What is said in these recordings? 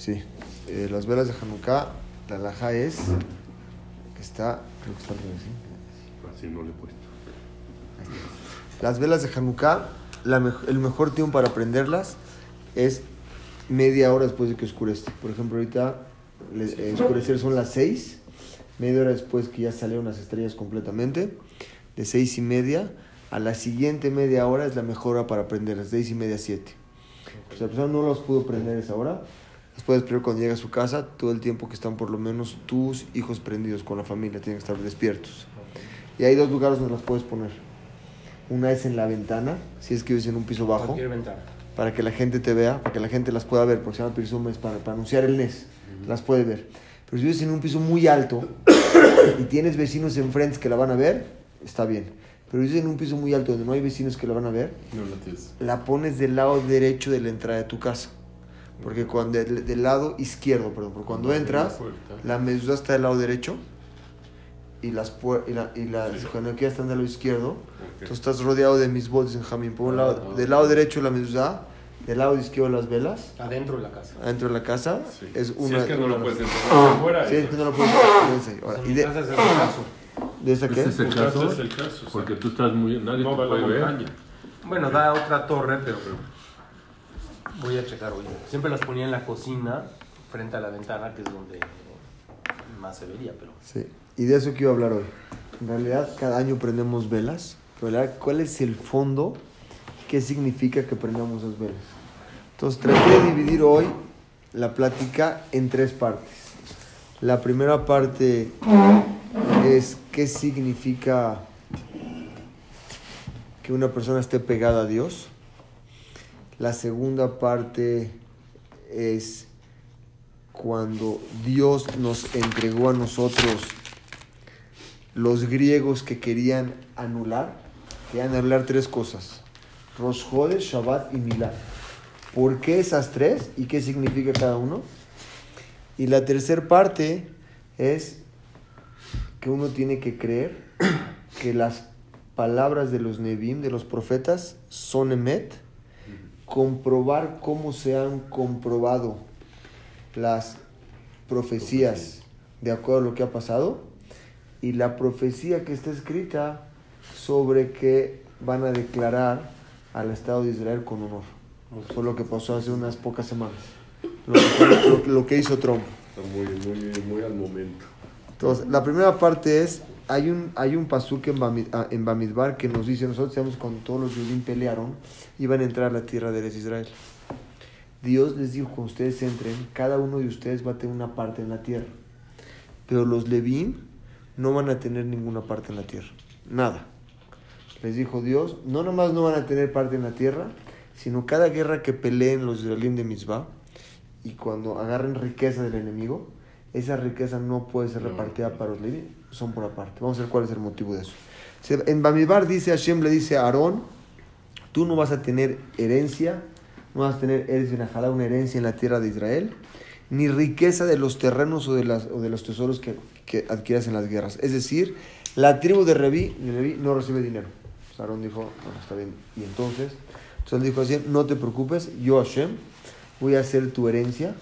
Sí, eh, las velas de Hanukkah, la laja es que está, creo que está al revés, ¿sí? Así no le he puesto. Las velas de Hanukkah, la el mejor tiempo para prenderlas es media hora después de que oscurece. Por ejemplo, ahorita eh, oscurecer son las 6, media hora después que ya salieron las estrellas completamente, de 6 y media a la siguiente media hora es la mejor hora para prenderlas, 6 y media 7. Si la persona no las pudo prender esa hora, puedes prender cuando llega a su casa, todo el tiempo que están por lo menos tus hijos prendidos con la familia, tienen que estar despiertos. Y hay dos lugares donde las puedes poner. Una es en la ventana, si es que vives en un piso bajo, para que la gente te vea, para que la gente las pueda ver, porque se llama Pirsum, es para, para anunciar el NES, las puede ver. Pero si vives en un piso muy alto y tienes vecinos enfrente que la van a ver, está bien. Pero si vives en un piso muy alto donde no hay vecinos que la van a ver, No tienes. la pones del lado derecho de la entrada de tu casa. Porque cuando del, del lado izquierdo, perdón, porque cuando La entras, la mezuzá está del lado derecho y las y la, y las Sí. Están del lado izquierdo. Ok. Tú estás rodeado de mis botes en Jamín. Por un lado, Ah. del lado derecho la mezuzá, del lado izquierdo las velas, Adentro de la casa. adentro de la casa Sí. es Si una. es que no lo puedes entrar. Sí, es que no lo puedes Ahora, Pues ¿Y de, mi casa es el caso. de esa qué? Ese es el caso es el caso. o porque tú estás muy... Nadie no te puede ver. montaña. Bueno, da otra torre, pero voy a checar hoy. Siempre las ponía en la cocina, frente a la ventana, que es donde más se vería, pero... Sí, y de eso quiero hablar hoy. En realidad, cada año prendemos velas, pero ¿cuál es el fondo? ¿Qué significa que prendamos las velas? Entonces, traté de dividir hoy la plática en tres partes. La primera parte es qué significa que una persona esté pegada a Dios. La segunda parte es cuando Dios nos entregó a nosotros los griegos que querían anular, querían anular tres cosas, Rosh Shabbat y Milá. ¿Por qué esas tres y qué significa cada uno? Y la tercera parte es que uno tiene que creer que las palabras de los Nebim, de los profetas, son Emet, comprobar cómo se han comprobado las profecías de acuerdo a lo que ha pasado y la profecía que está escrita sobre que van a declarar al Estado de Israel con honor. Fue lo que pasó hace unas pocas semanas. Lo que, lo que- lo que hizo Trump. Está muy, muy, muy al momento. Entonces, la primera parte es, hay un, hay un pasuk en, ah, en Bamidbar que nos dice, nosotros sabemos cuando todos los judíos pelearon, iban a entrar a la tierra de Israel. Dios les dijo, cuando ustedes entren, cada uno de ustedes va a tener una parte en la tierra. Pero los Levín no van a tener ninguna parte en la tierra. Nada. Les dijo Dios, no nomás no van a tener parte en la tierra, sino cada guerra que peleen los israelíes de Mitzvah, y cuando agarren riqueza del enemigo, esa riqueza no puede ser repartida para los Leví, son por aparte. Vamos a ver cuál es el motivo de eso. En Bamidbar dice Hashem, le dice a Aarón, tú no vas a tener herencia, no vas a tener, eres una herencia en la tierra de Israel, ni riqueza de los terrenos o de, las, o de los tesoros que, que adquieras en las guerras. Es decir, la tribu de Leví, de no recibe dinero. Aarón dijo, bueno, está bien. Y entonces, entonces dijo así, no te preocupes, yo Hashem voy a ser tu herencia,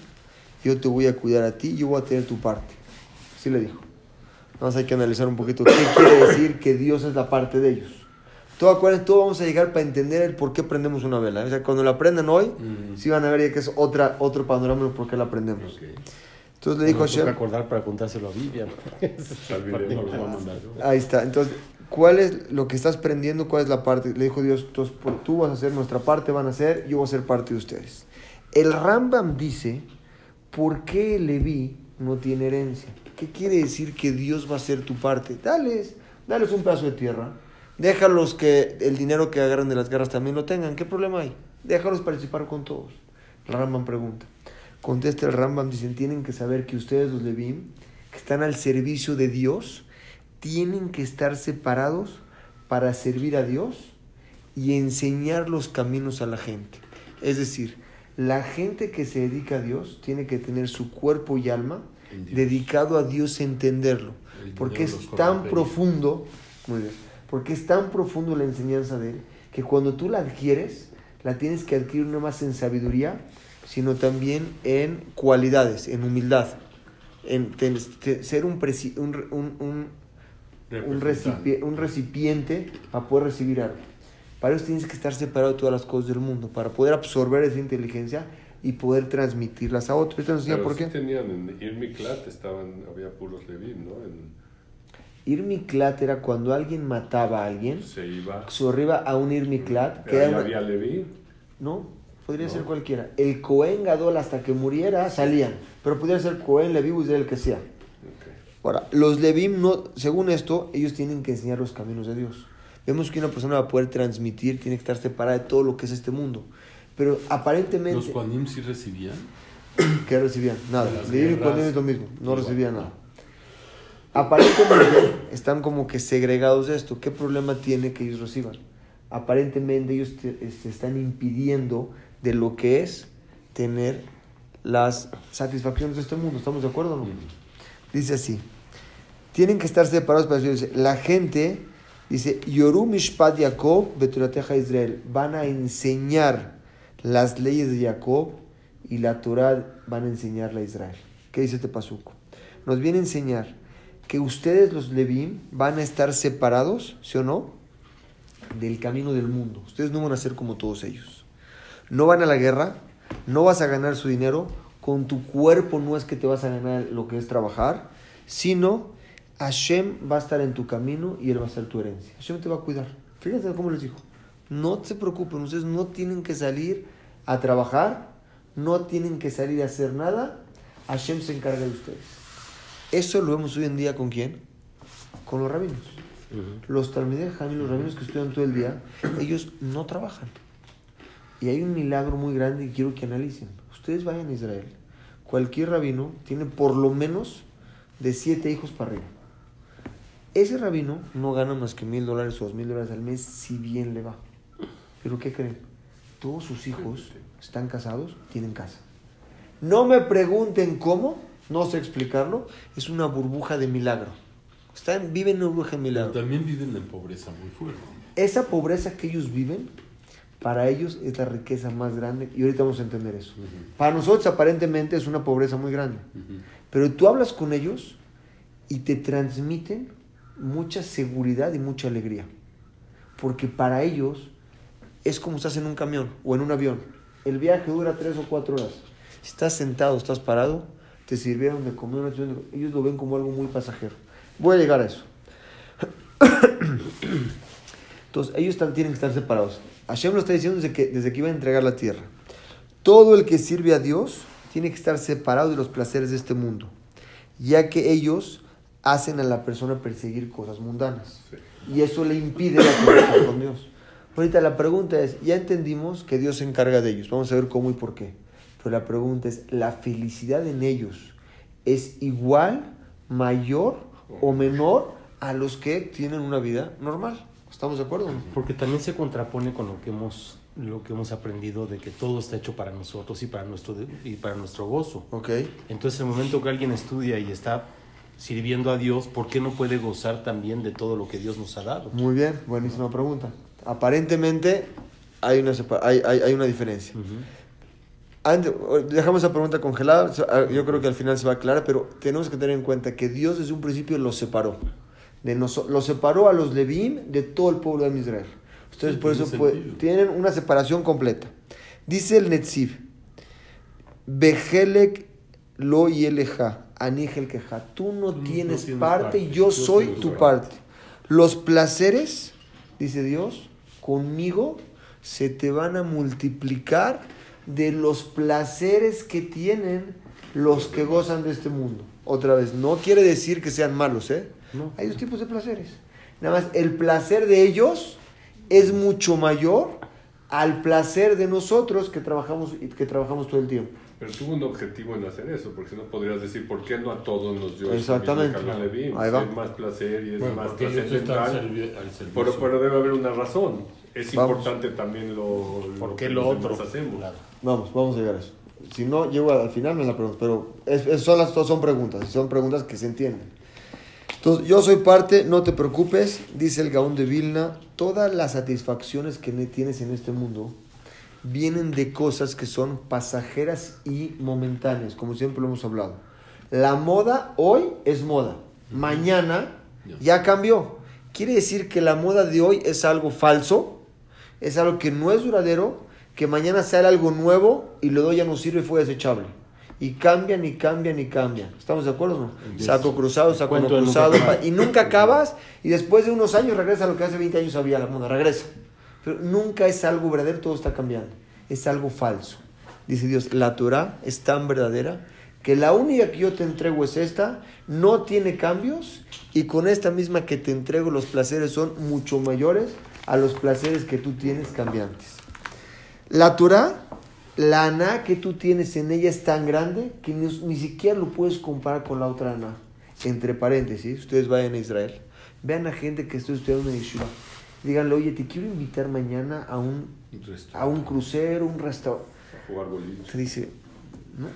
yo te voy a cuidar a ti, yo voy a tener tu parte. Así le dijo. Vamos hay que analizar un poquito qué quiere decir que Dios es la parte de ellos. Todo, acuérdense, todo vamos a llegar para entender el por qué prendemos una vela. O sea, cuando la prendan hoy, sí van a ver ya que es otra, otro panorama de por qué la prendemos. Ok. Entonces le dijo a Hashem, acordar para contárselo a Vivian. Ahí está. Entonces, ¿cuál es lo que estás prendiendo? ¿Cuál es la parte? Le dijo Dios, por- tú vas a hacer nuestra parte, van a hacer, yo voy a ser parte de ustedes. El Rambam dice, ¿por qué Leví no tiene herencia? ¿Qué quiere decir que Dios va a ser tu parte? Dales, dales un pedazo de tierra. Déjalos que el dinero que agarran de las guerras también lo tengan. ¿Qué problema hay? Déjalos participar con todos. El Rambam pregunta. Contesta el Rambam, dicen, tienen que saber que ustedes los Levim, que están al servicio de Dios, tienen que estar separados para servir a Dios y enseñar los caminos a la gente. Es decir, la gente que se dedica a Dios tiene que tener su cuerpo y alma. Dedicado a Dios entenderlo. Porque es tan profundo, muy bien, porque es tan profundo la enseñanza de él, que cuando tú la adquieres, la tienes que adquirir no más en sabiduría, sino también en cualidades, en humildad, en ser un, presi- un, re- un- un- un, recipi- un recipiente para poder recibir algo. Para eso tienes que estar separado de todas las cosas del mundo, para poder absorber esa inteligencia y poder transmitirlas a otros. Enseña Pero por sí qué. tenían en Irmiklat, estaban, había puros Levim, ¿no? En- Irmiklat era cuando alguien mataba a alguien, se iba. se arriba a un Irmiklat, que Pero era ahí una- había Leví. No, podría No. ser cualquiera. El Cohen Gadol hasta que muriera salían, pero podría ser Cohen, Leví, el que sea. Ahora, los Levim, no, según esto, ellos tienen que enseñar los caminos de Dios. Vemos que una persona va a poder transmitir, tiene que estar separada de todo lo que es este mundo. Pero aparentemente, ¿Los Juanim sí recibían? ¿qué recibían? Nada. Levim y. Cohen es lo mismo, no recibían nada. Aparentemente están como que segregados de esto. ¿Qué problema tiene que ellos reciban? Aparentemente ellos te, este, están impidiendo de lo que es tener las satisfacciones de este mundo. ¿Estamos de acuerdo o no? Dice así. Tienen que estar separados para decir, la gente dice, Yoru Mishpat Jacob Beturateja Israel. Van a enseñar las leyes de Jacob y la Torah van a enseñarla a Israel. ¿Qué dice este pasuco? Nos viene a enseñar que ustedes los Levim van a estar separados, ¿sí o no? Del camino del mundo. Ustedes no van a ser como todos ellos. No van a la guerra, no vas a ganar su dinero, con tu cuerpo no es que te vas a ganar lo que es trabajar, sino Hashem va a estar en tu camino y él va a ser tu herencia. Hashem te va a cuidar. Fíjense cómo les dijo. No se preocupen, ustedes no tienen que salir a trabajar, no tienen que salir a hacer nada, Hashem se encarga de ustedes. Eso lo vemos hoy en día con quién? Con los rabinos. Los talmidei Jamim, los rabinos que estudian todo el día, ellos no trabajan. Y hay un milagro muy grande y quiero que analicen. Ustedes vayan a Israel. Cualquier rabino tiene por lo menos de siete hijos para arriba. Ese rabino no gana más que mil dólares o dos mil dólares al mes si bien le va. Pero ¿qué creen? Todos sus hijos están casados, tienen casa. No me pregunten cómo, no sé explicarlo. Es una burbuja de milagro. Están, viven en una burbuja de Pero milagro. también viven en pobreza muy fuerte. Esa pobreza que ellos viven, para ellos es la riqueza más grande. Y ahorita vamos a entender eso. Para nosotros aparentemente es una pobreza muy grande. Pero tú hablas con ellos y te transmiten mucha seguridad y mucha alegría. Porque para ellos es como estás en un camión o en un avión. El viaje dura tres o cuatro horas. Si estás sentado, estás parado, te sirvieron de comer, una sirvieron de- ellos lo ven como algo muy pasajero. Voy a llegar a eso. Entonces, ellos están- tienen que estar separados. Hashem lo está diciendo desde que, desde que iba a entregar la tierra. Todo el que sirve a Dios tiene que estar separado de los placeres de este mundo, ya que ellos hacen a la persona perseguir cosas mundanas. Y eso le impide la conexión con Dios. Ahorita la pregunta es, ya entendimos que Dios se encarga de ellos, vamos a ver cómo y por qué. Pero la pregunta es, ¿la felicidad en ellos es igual, mayor o menor a los que tienen una vida normal? ¿Estamos de acuerdo? Porque también se contrapone con lo que hemos lo que hemos aprendido de que todo está hecho para nosotros y para nuestro y para nuestro gozo. Ok. Entonces, el momento que alguien estudia y está sirviendo a Dios, ¿por qué no puede gozar también de todo lo que Dios nos ha dado? Muy bien, buenísima pregunta. Aparentemente hay una, hay, hay, hay una diferencia. Antes, dejamos esa pregunta congelada, ah, yo creo que al final se va a aclarar, pero tenemos que tener en cuenta que Dios desde un principio los separó. De noso- los separó a los Levín de todo el pueblo de Israel. Ustedes Sí, por eso tienen una separación completa. Dice el Netziv, Bejelek lo yeleja, anigel queja. Tú no Tú no tienes, parte, parte, y yo yo soy tu parte. Los placeres, dice Dios, conmigo se te van a multiplicar de los placeres que tienen los que gozan de este mundo. Otra vez, no quiere decir que sean malos, ¿eh? No. Hay dos tipos de placeres. Nada más, el placer de ellos es mucho mayor al placer de nosotros que trabajamos, que trabajamos todo el tiempo. Pero tuvo un objetivo en hacer eso, porque si no podrías decir, ¿por qué no a todos nos dio Exactamente. Ahí va. hay más placer y es Bueno, más. Pero, pero debe haber una razón. Es Vamos. importante también lo, ¿Por qué que lo otro? hacemos. Claro. Vamos, vamos a llegar a eso. Si no llego al final me la pregunto, pero es, es- son las dos son preguntas, son preguntas que se entienden. Entonces, yo soy parte, no te preocupes, dice el Gaón de Vilna, todas las satisfacciones que ne- tienes en este mundo vienen de cosas que son pasajeras y momentáneas, como siempre lo hemos hablado. La moda hoy es moda, mañana ya cambió. Quiere decir que la moda de hoy es algo falso, es algo que no es duradero, que mañana sale algo nuevo y lo ya no sirve y fue desechable. Y cambian y cambian y cambian. ¿Estamos de acuerdo? No? Yes. Saco cruzado, saco no nunca cruzado. y nunca acabas y después de unos años regresa a lo que hace 20 años había la moda. Regresa. Pero nunca es algo verdadero, todo está cambiando. Es algo falso. Dice Dios, la Torah es tan verdadera que la única que yo te entrego es esta, no tiene cambios y con esta misma que te entrego los placeres son mucho mayores a los placeres que tú tienes cambiantes. La Torah, la Aná que tú tienes en ella es tan grande que ni, ni siquiera lo puedes comparar con la otra Aná. Entre paréntesis, ustedes vayan a Israel, vean a gente que está estudiando en Yeshiva. Díganle, oye, te quiero invitar mañana a un, a un crucero, un restaurante. Jugar boliche. Te dice, no,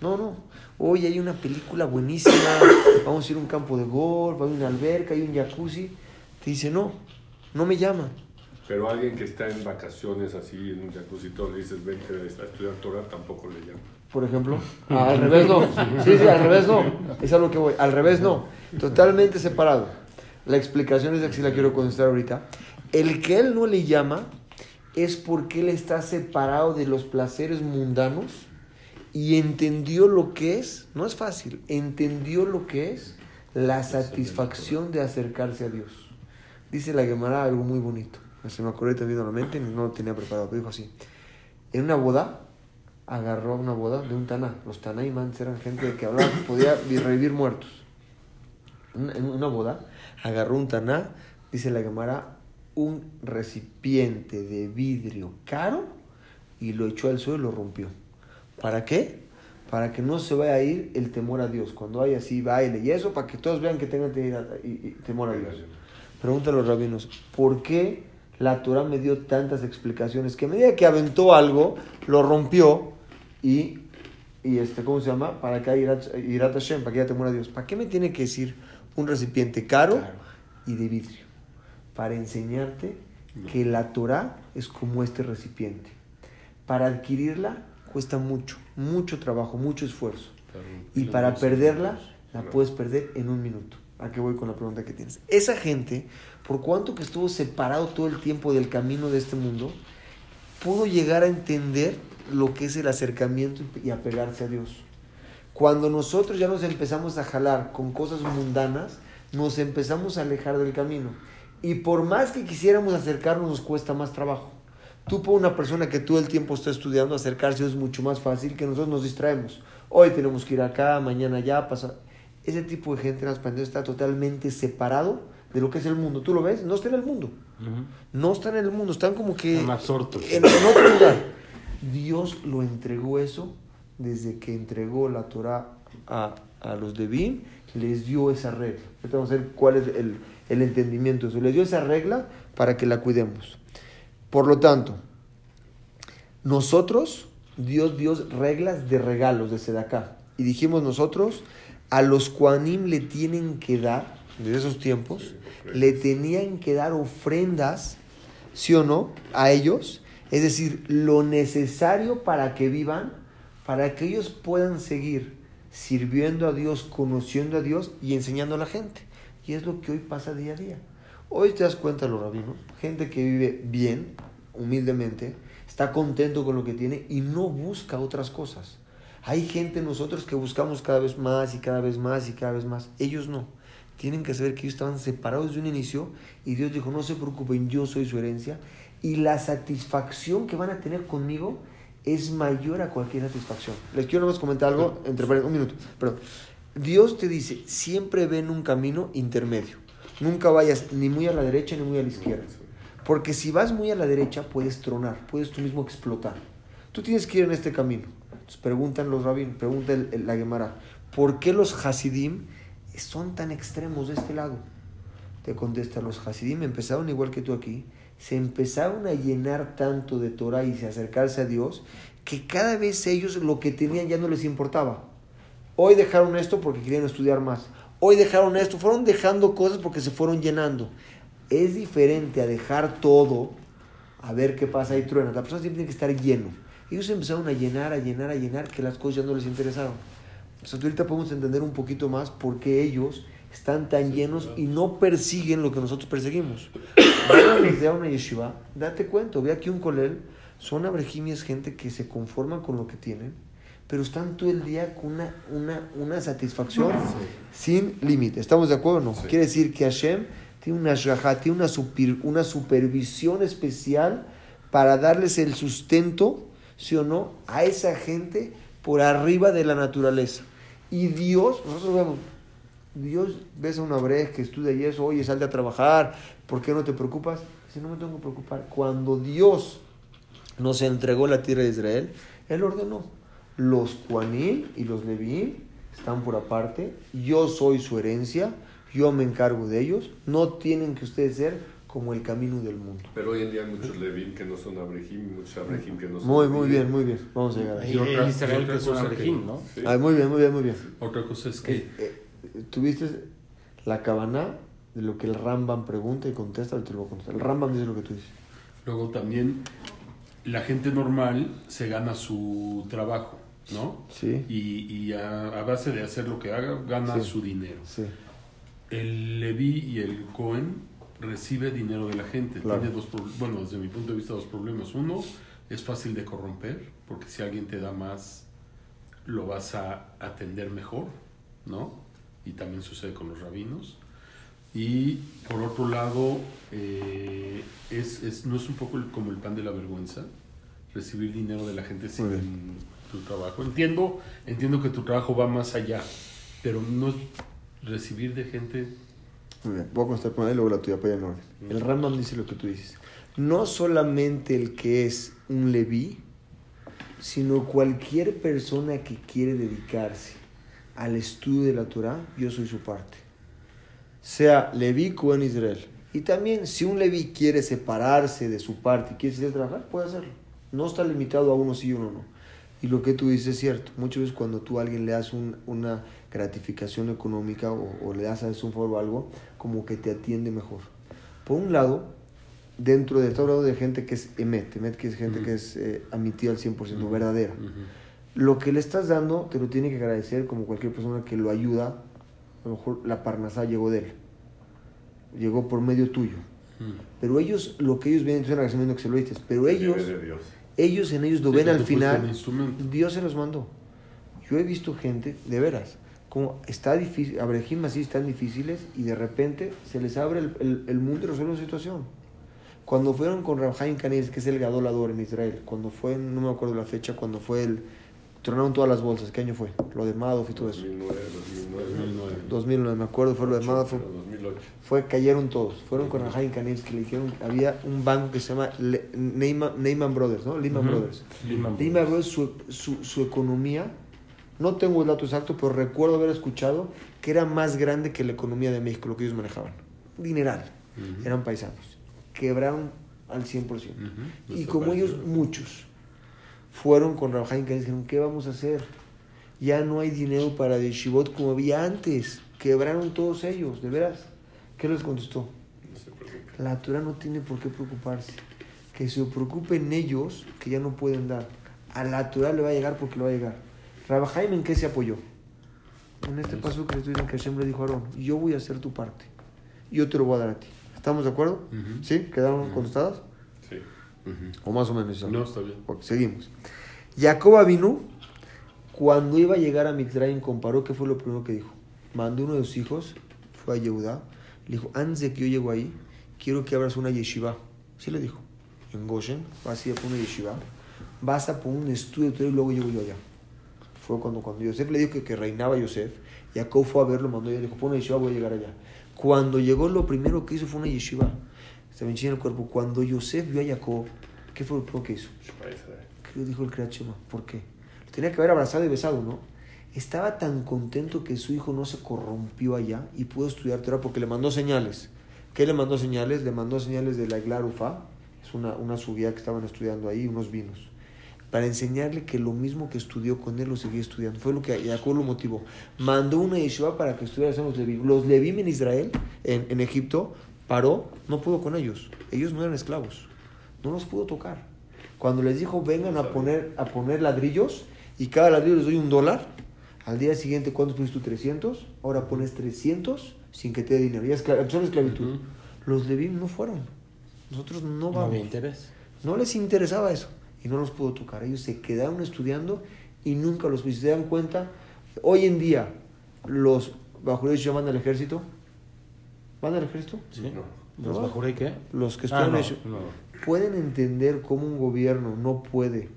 no, no. Oye, hay una película buenísima, vamos a ir a un campo de golf, hay una alberca, hay un jacuzzi. Te dice, no, no me llama. Pero alguien que está en vacaciones así, en un jacuzzi, todo, le dices, vente a estudiar Torah, tampoco le llama. por ejemplo. Ah, al revés no. Sí, sí, al revés no. Es a lo que voy. Al revés no. Totalmente separado. La explicación es la que sí la quiero contestar ahorita. El que él no le llama es porque él está separado de los placeres mundanos y entendió lo que es, no es fácil, entendió lo que es la satisfacción de acercarse a Dios. Dice la Gemara algo muy bonito. Se me acordó también a la mente, no lo tenía preparado, pero dijo así. En una boda, agarró una boda de un Taná. Los Tanaimans eran gente que hablaba, podía vi- revivir muertos. En una boda, agarró un Taná, dice la Gemara, un recipiente de vidrio caro y lo echó al suelo y lo rompió. ¿Para qué? Para que no se vaya a ir el temor a Dios. Cuando hay así baile y eso, para que todos vean que tengan temor a Dios. Pregúntale a los rabinos, ¿por qué la Torah me dio tantas explicaciones? Que a medida que aventó algo, lo rompió y, y este, ¿cómo se llama? Para que haya irat, irat Hashem, para que haya temor a Dios. ¿Para qué me tiene que decir un recipiente caro Claro. y de vidrio? Para enseñarte que la Torah es como este recipiente. Para adquirirla cuesta mucho, mucho trabajo, mucho esfuerzo. Y para perderla, la puedes perder en un minuto. ¿A qué voy con la pregunta que tienes? Esa gente, por cuanto que estuvo separado todo el tiempo del camino de este mundo, pudo llegar a entender lo que es el acercamiento y apegarse a Dios. Cuando nosotros ya nos empezamos a jalar con cosas mundanas, nos empezamos a alejar del camino. Y por más que quisiéramos acercarnos, nos cuesta más trabajo. Tú, por una persona que todo el tiempo está estudiando, acercarse es mucho más fácil que nosotros nos distraemos. Hoy tenemos que ir acá, mañana allá, pasar. Ese tipo de gente en las pandillas está totalmente separado de lo que es el mundo. ¿Tú lo ves? No está en el mundo. No están en el mundo, están como que Están absortos. en, en otro lugar. Dios lo entregó eso desde que entregó la Torah a, a los de Bin, les dio esa regla. Ahorita vamos a ver cuál es el, el entendimiento de eso. Les dio esa regla para que la cuidemos. Por lo tanto, nosotros, Dios dio reglas de regalos de Sedaká. Y dijimos nosotros, a los Kuanim le tienen que dar, desde esos tiempos, le tenían que dar ofrendas, ¿sí o no?, a ellos. Es decir, lo necesario para que vivan, para que ellos puedan seguir sirviendo a Dios, conociendo a Dios y enseñando a la gente. Y es lo que hoy pasa día a día. Hoy te das cuenta, los rabinos, gente que vive bien, humildemente, está contento con lo que tiene y no busca otras cosas. Hay gente nosotros que buscamos cada vez más y cada vez más y cada vez más. Ellos no. Tienen que saber que ellos estaban separados de un inicio y Dios dijo, no se preocupen, yo soy su herencia y la satisfacción que van a tener conmigo es mayor a cualquier satisfacción. Les quiero nomás comentar algo, entre un minuto, perdón. Dios te dice, siempre ven un camino intermedio. Nunca vayas ni muy a la derecha ni muy a la izquierda. Porque si vas muy a la derecha, puedes tronar, puedes tú mismo explotar. Tú tienes que ir en este camino. Preguntan los rabinos, pregunta la Gemara, ¿por qué los Hasidim son tan extremos de este lado? Te contesta, los Hasidim empezaron igual que tú aquí, se empezaron a llenar tanto de Torah y se acercarse a Dios, que cada vez ellos lo que tenían ya no les importaba. Hoy dejaron esto porque querían estudiar más. Hoy dejaron esto, fueron dejando cosas porque se fueron llenando. Es diferente a dejar todo, a ver qué pasa y truena. La persona siempre tiene que estar lleno. Ellos empezaron a llenar, a llenar, a llenar, que las cosas ya no les interesaron. Entonces ahorita podemos entender un poquito más por qué ellos están tan llenos y no persiguen lo que nosotros perseguimos. Vayan a una yeshiva, date cuenta, ve aquí un colel, son abrejimias, gente que se conforman con lo que tienen, pero están todo el día con una, una, una satisfacción sin límite. ¿Estamos de acuerdo o no? Quiere decir que Hashem tiene una shgaha, tiene una, super- una supervisión especial para darles el sustento, ¿sí o no?, a esa gente por arriba de la naturaleza. Y Dios, nosotros vemos, Dios ves a una breja que estudia y eso, oye, salte a trabajar, ¿por qué no te preocupas? Dice, no me tengo que preocupar. Cuando Dios nos entregó la tierra de Israel, Él ordenó, los Juanín y los Leví están por aparte, yo soy su herencia, yo me encargo de ellos, no tienen que ustedes ser como el camino del mundo. Pero hoy en día hay muchos Levim que no son Abrejim y muchos Abrejim que no son Muy, muy bien, muy bien. Vamos a llegar ahí. Y otra- Israel y otra que es un cosa que- abrejim, ¿no? Sí. Ah, muy bien, muy bien, muy bien. Otra cosa es que Eh, eh, Tuviste la cabana de lo que el Rambam pregunta y contesta, te lo voy a contestar. El Rambam dice lo que tú dices. luego también la gente normal se gana su trabajo, ¿no? Sí. Y, y a, a base de hacer lo que haga, gana Sí. su dinero. Sí. El Leví y el Cohen recibe dinero de la gente. Claro. Tiene dos, bueno, desde mi punto de vista, dos problemas. Uno, es fácil de corromper, porque si alguien te da más, lo vas a atender mejor, ¿no? Y también sucede con los rabinos. Y por otro lado, eh, es, es- no es un poco el- como el pan de la vergüenza, recibir dinero de la gente sin tu trabajo. Entiendo, entiendo que tu trabajo va más allá, pero no es recibir de gente Voy a contestar primero y luego la tuya para en orden. El Rambam dice lo que tú dices. No solamente el que es un Leví, sino cualquier persona que quiere dedicarse al estudio de la Torah, yo soy su parte. Sea Leví o en Israel. Y también, si un Leví quiere separarse de su parte y quiere salir a trabajar, puede hacerlo. No está limitado a uno sí y uno no. Y lo que tú dices es cierto. Muchas veces cuando tú a alguien le das un- una gratificación económica o, o le das a un favor o algo, como que te atiende mejor. Por un lado, dentro de todo lado de gente que es emet, emet que es gente Ujú. que es eh, admitida al 100%, verdadera. Ujú. Lo que le estás dando te lo tiene que agradecer como cualquier persona que lo ayuda. A lo mejor la parnasá llegó de él. Llegó por medio tuyo. Pero ellos, lo que ellos ven es un agradecimiento que se lo dices. Pero ellos, ellos en ellos lo Sí, ven al final. Dios se los mandó. Yo he visto gente, de veras, como está difícil, Abraham así están difíciles y de repente se les abre el, el- el mundo y resuelve la situación. Cuando fueron con Rabhaim Canis, que es el gadolador en Israel, cuando fue, no me acuerdo la fecha, cuando fue el. Tronaron todas las bolsas, ¿qué año fue? Lo de Madoff y todo eso. 2009, 2009, 2009. 2009, me acuerdo, fue lo de Madoff. 2008. Fue, cayeron todos. Fueron con Rabhaim Canis, que le dijeron, había un banco que se llama Le- Neyman, Neyman Brothers, ¿no? Lehman Ujú. Brothers. Lehman Lehman Brothers, su, su, su economía, no tengo el dato exacto, pero recuerdo haber escuchado que era más grande que la economía de México, lo que ellos manejaban. Dineral. Eran paisanos. Quebraron al 100%. Ujú. Y como ellos, muchos, fueron con Rabhaim que dijeron, ¿qué vamos a hacer? Ya no hay dinero para Yeshivot como había antes. Quebraron todos ellos, de veras. ¿Qué les contestó? No se preocupe. La Torah no tiene por qué preocuparse. Que se preocupen ellos que ya no pueden dar. A la Torah le va a llegar porque le va a llegar. Rabhaim en qué se apoyó? En este paso que estoy diciendo que Hashem le dijo a Aarón, yo voy a hacer tu parte. Yo te lo voy a dar a ti. ¿Estamos de acuerdo? ¿Sí? ¿Quedaron Ujú. contestadas? Sí. O más o menos. No, está bien. Seguimos. Jacob vino cuando iba a llegar a Mitzrayim comparó qué fue lo primero que dijo. Mandó uno de sus hijos, fue a Yehudá, le dijo, antes de que yo llego ahí, quiero que abras una yeshiva. Sí le dijo. En Goshen, vas a ir a poner una yeshiva, vas a poner un estudio y luego llego yo allá. Fue cuando, cuando Yosef le dijo que, que reinaba Yosef, Jacob fue a verlo, mandó y le dijo, pon una yeshiva, voy a llegar allá. Cuando llegó, lo primero que hizo fue una yeshiva. Se me enchina el cuerpo. Cuando Yosef vio a Jacob, ¿qué fue lo primero que hizo? Israel. ¿Qué le dijo el Kriyat Shema? ¿Por qué? Lo tenía que haber abrazado y besado, ¿no? Estaba tan contento que su hijo no se corrompió allá y pudo estudiar Torah porque le mandó señales. ¿Qué le mandó señales? Le mandó señales de la Iglar Ufa, es una, una subida que estaban estudiando ahí, unos vinos, para enseñarle que lo mismo que estudió con él lo seguía estudiando. Fue lo que Jacob lo motivó. Mandó una yeshiva para que estudiara los Levim. Los Levim en Israel, en, en Egipto, paró, no pudo con ellos. Ellos no eran esclavos. No los pudo tocar. Cuando les dijo, vengan a poner, a poner ladrillos y cada ladrillo les doy un dólar, al día siguiente, ¿cuántos pones tú? 300. Ahora pones 300 sin que te dé dinero. Ya esclav son esclavitud. Los Levim no fueron. Nosotros no No vamos. había interés. No les interesaba eso y no los pudo tocar. Ellos se quedaron estudiando y nunca los. Si se dan cuenta, hoy en día los bajureos van al ejército. ¿Van al ejército? ¿Sí? No. ¿Los bajuré qué? Los que Ah, estudian no, no. Pueden entender cómo un gobierno no puede.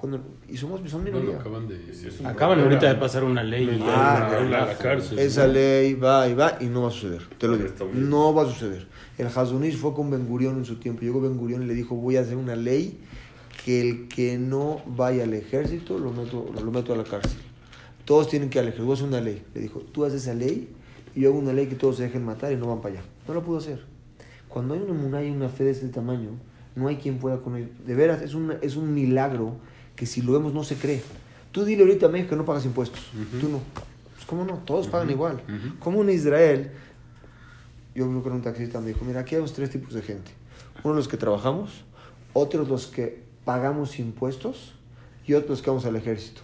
Cuando, y somos son No, minoría. acaban de... Un Acaban problema. ahorita de pasar una ley. y Ah, hay- a la, a la cárcel. Esa ley va y va y no va a suceder. Te lo digo. No va a suceder. El Hazunish fue con Ben Gurión en su tiempo. Llegó Ben Gurión y le dijo, voy a hacer una ley que el que no vaya al ejército lo meto, lo meto a la cárcel. Todos tienen que ir al ejército. Voy a hacer una ley. Le dijo, tú haces esa ley y yo hago una ley que todos se dejen matar y no van para allá. No lo pudo hacer. Cuando hay una muna y una fe de este tamaño, no hay quien pueda con él. De veras, es, una, es un milagro que si lo vemos no se cree. Tú dile ahorita a México que no pagas impuestos. Tú no. Pues, ¿Cómo no? Todos pagan igual. ujú. Como en Israel, yo creo que un taxista me dijo, mira, aquí hay tres tipos de gente. Uno los que trabajamos, otros los que pagamos impuestos y otros los que vamos al ejército.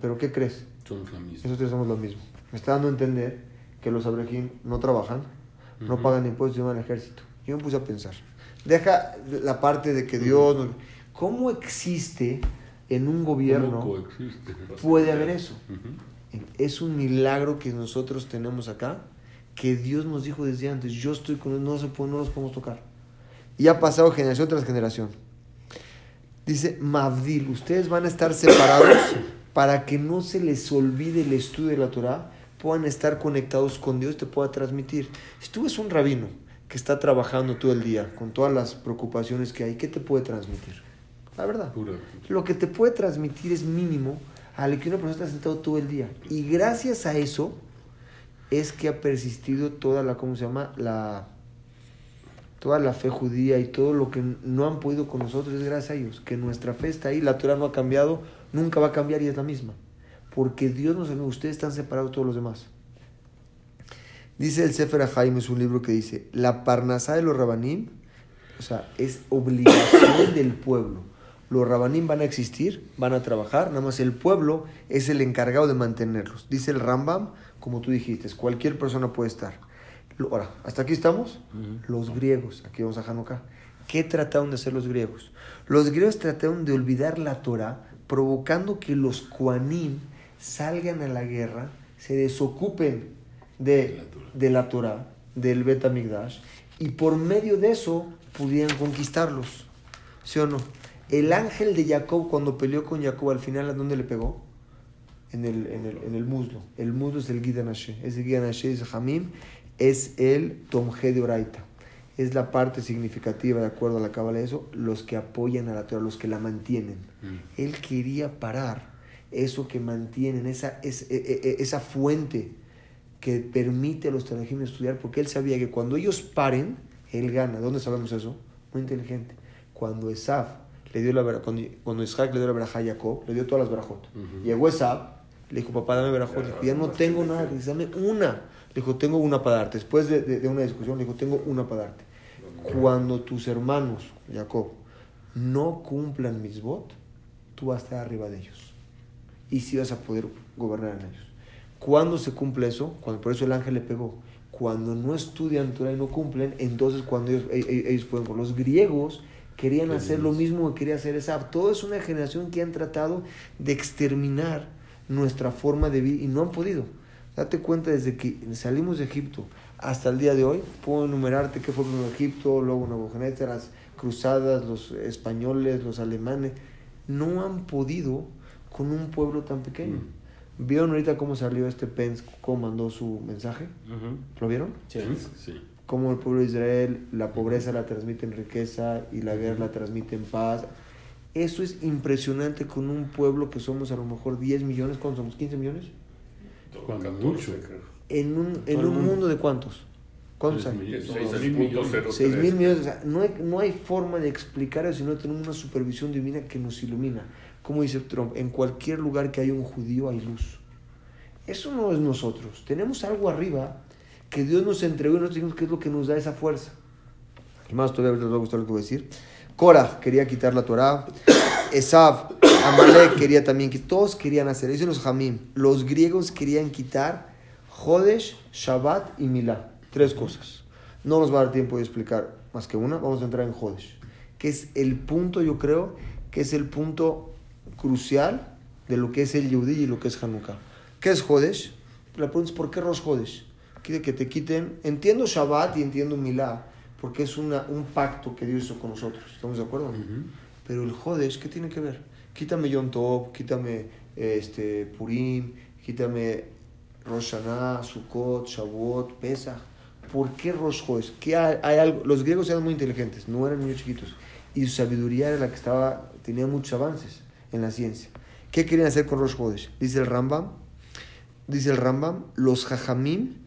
¿Pero qué crees? Somos la misma. Nosotros somos lo mismo. Me está dando a entender que los abrejín no trabajan, no pagan impuestos y van al ejército. Yo me puse a pensar. Deja la parte de que Dios... nos- ¿Cómo existe en un ¿Cómo gobierno puede haber eso? Es un milagro que nosotros tenemos acá, que Dios nos dijo desde antes, yo estoy con él, no, se puede, no los podemos tocar. Y ha pasado generación tras generación. Dice Mavdil, ustedes van a estar separados para que no se les olvide el estudio de la Torah, puedan estar conectados con Dios, te pueda transmitir. Si tú ves un rabino que está trabajando todo el día, con todas las preocupaciones que hay, ¿qué te puede transmitir? La verdad. Pura. Lo que te puede transmitir es mínimo a lo que una persona está sentado todo el día. Y gracias a eso es que ha persistido toda la, ¿cómo se llama? La, toda la fe judía y todo lo que no han podido con nosotros es gracias a ellos. Que nuestra fe está ahí, la Torah no ha cambiado, nunca va a cambiar y es la misma. Porque Dios nos amó, ustedes están separados de todos los demás. Dice el Sefer Haim, es un libro que dice, la parnasá de los rabanim, o sea, es obligación del pueblo. Los rabanim van a existir, van a trabajar, nada más el pueblo es el encargado de mantenerlos. Dice el Rambam, como tú dijiste, cualquier persona puede estar. Ahora, ¿hasta aquí estamos? Los griegos, aquí vamos a Hanukkah. ¿Qué trataron de hacer los griegos? Los griegos trataron de olvidar la Torah, provocando que los Kuanim salgan a la guerra, se desocupen de, de la Torah, del Bet Amigdash, y por medio de eso pudieran conquistarlos. ¿Sí o no? El ángel de Jacob, cuando peleó con Jacob, al final, ¿a dónde le pegó? En el, en el, en el muslo. El muslo es el Gidanashe. Ese Gidanashe es Hamim, es el Tomje de Oraita. Es la parte significativa, de acuerdo a la cábala de eso, los que apoyan a la Torah, los que la mantienen. Mm. Él quería parar eso que mantienen, esa, es- e- e- e- esa fuente que permite a los Tanajim estudiar, porque él sabía que cuando ellos paren, él gana. ¿Dónde sabemos eso? Muy inteligente. Cuando Esaf le dio la cuando, Isaac le dio la veraja a Jacob, le dio todas las verajot. Ujú. Llegó Esaf, le dijo, papá, dame verajot. Le dijo, ya no tengo nada, le dice, dame una. Le dijo, tengo una para darte. Después de, de- de una discusión, le dijo, tengo una para darte. Cuando tus hermanos, Jacob, no cumplan mitzvot, tú vas a estar arriba de ellos. Y sí vas a poder gobernar en ellos. ¿Cuándo se cumple eso? Cuando, por eso el ángel le pegó. Cuando no estudian Torah y no cumplen, entonces cuando ellos, e- e- ellos pueden. Los griegos querían hacer lo mismo que quería hacer Esaf. Todo es una generación que han tratado de exterminar nuestra forma de vida y no han podido. Date cuenta desde que salimos de Egipto hasta el día de hoy, puedo enumerarte qué fue primero Egipto, luego Nabucodonosor, las cruzadas, los españoles, los alemanes, no han podido con un pueblo tan pequeño. ¿Vieron ahorita cómo salió este Pence, cómo mandó su mensaje? ¿Lo vieron? Sí. Sí. Cómo el pueblo de Israel la pobreza la transmite en riqueza y la guerra la transmite en paz. Eso es impresionante con un pueblo que somos a lo mejor 10 millones, ¿cuántos somos? ¿15 millones? Cuando 14, mucho. creo. En un, en un mundo. de cuántos? ¿Cuántos hay? millones. Seis Seis mil millones. 6.03. 6 mil millones. O sea, no, hay, no hay forma de explicar eso si no tenemos una supervisión divina que nos ilumina. Como dice Trump, en cualquier lugar que haya un judío hay luz. Eso no es nosotros. Tenemos algo arriba que Dios nos entregó y nosotros dijimos que es lo que nos da esa fuerza. Y más todavía les va a gustar lo que voy a decir. Korah quería quitar la Torah. Esav, Amalek quería también que todos querían hacer. Eso los Jamim. Los griegos querían quitar Jodesh, Shabbat y Milá. Tres cosas. No nos va a dar tiempo de explicar más que una. Vamos a entrar en Jodesh. Que es el punto, yo creo, que es el punto crucial de lo que es el Yehudi y lo que es Hanukkah. ¿Qué es Jodesh? La pregunta es ¿por qué Rosh Jodesh? Quiere que te quiten. Entiendo Shabbat y entiendo Milá, porque es una, un pacto que Dios hizo con nosotros. ¿Estamos de acuerdo? Pero el Jodesh, ¿qué tiene que ver? Quítame Yom Tov, quítame este, Purim, quítame Rosh Hashanah, Sukkot, Shavuot, Pesach. ¿Por qué Rosh? ¿Qué hay, hay algo? Los griegos eran muy inteligentes, no eran niños chiquitos. Y su sabiduría era la que estaba, tenía muchos avances en la ciencia. ¿Qué querían hacer con Rosh? Dice el Rambam, dice el Rambam, los Jajamim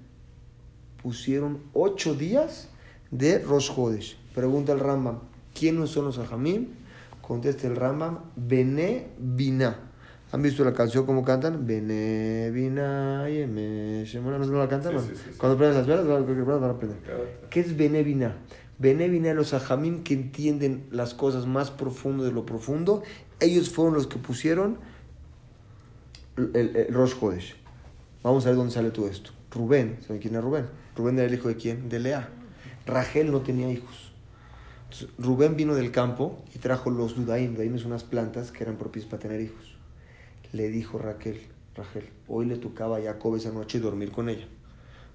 pusieron ocho días de Rosh Hodesh. Pregunta el Rambam, ¿quiénes son los Jajamim? Contesta el Rambam, Bene Bina. ¿Han visto la canción cómo cantan? Bene Bina Yeme. ¿No se la cantan? Sí, sí, sí, sí. Cuando prenden las velas van a aprender. ¿Qué es Bene Bina? Bene Bina, los ajamim que entienden las cosas más profundo de lo profundo, ellos fueron los que pusieron el, el, el Rosh Hodesh. Vamos a ver dónde sale todo esto. Rubén, ¿saben quién es Rubén? Rubén era el hijo de quién? De Lea. Rachel no tenía hijos. Rubén vino del campo y trajo los dudaim. Dudaim es unas plantas que eran propias para tener hijos. Le dijo Raquel, Rachel, hoy le tocaba a Jacob esa noche dormir con ella.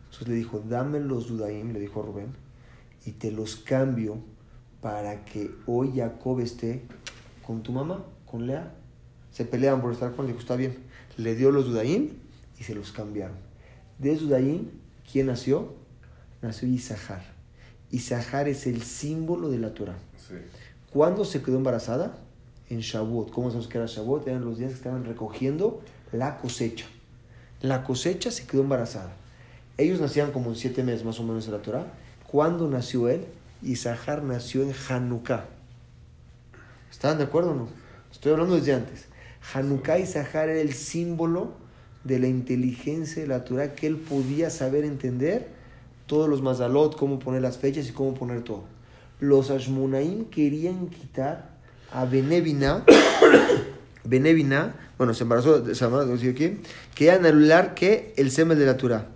Entonces le dijo, dame los dudaim, le dijo Rubén, y te los cambio para que hoy Jacob esté con tu mamá, con Lea. Se peleaban por estar con él, dijo, está bien. Le dio los dudaim y se los cambiaron. De dudaim, ¿quién nació? Nació Isahar. Isahar es el símbolo de la Torah. Sí. ¿Cuándo se quedó embarazada? En Shavuot. ¿Cómo sabemos que era Shavuot? Eran los días que estaban recogiendo la cosecha. La cosecha se quedó embarazada. Ellos nacían como en siete meses más o menos de la Torah. ¿Cuándo nació él? Isahar nació en Hanukkah. ¿Están de acuerdo o no? Estoy hablando desde antes. Hanukkah y Sahar era el símbolo de la inteligencia de la Torah que él podía saber entender todos los mazalot, cómo poner las fechas y cómo poner todo. Los Ashmonaim querían quitar a Benevina, Benevina, bueno, se embarazó, se embarazó aquí, querían anular que el semen de la Torah.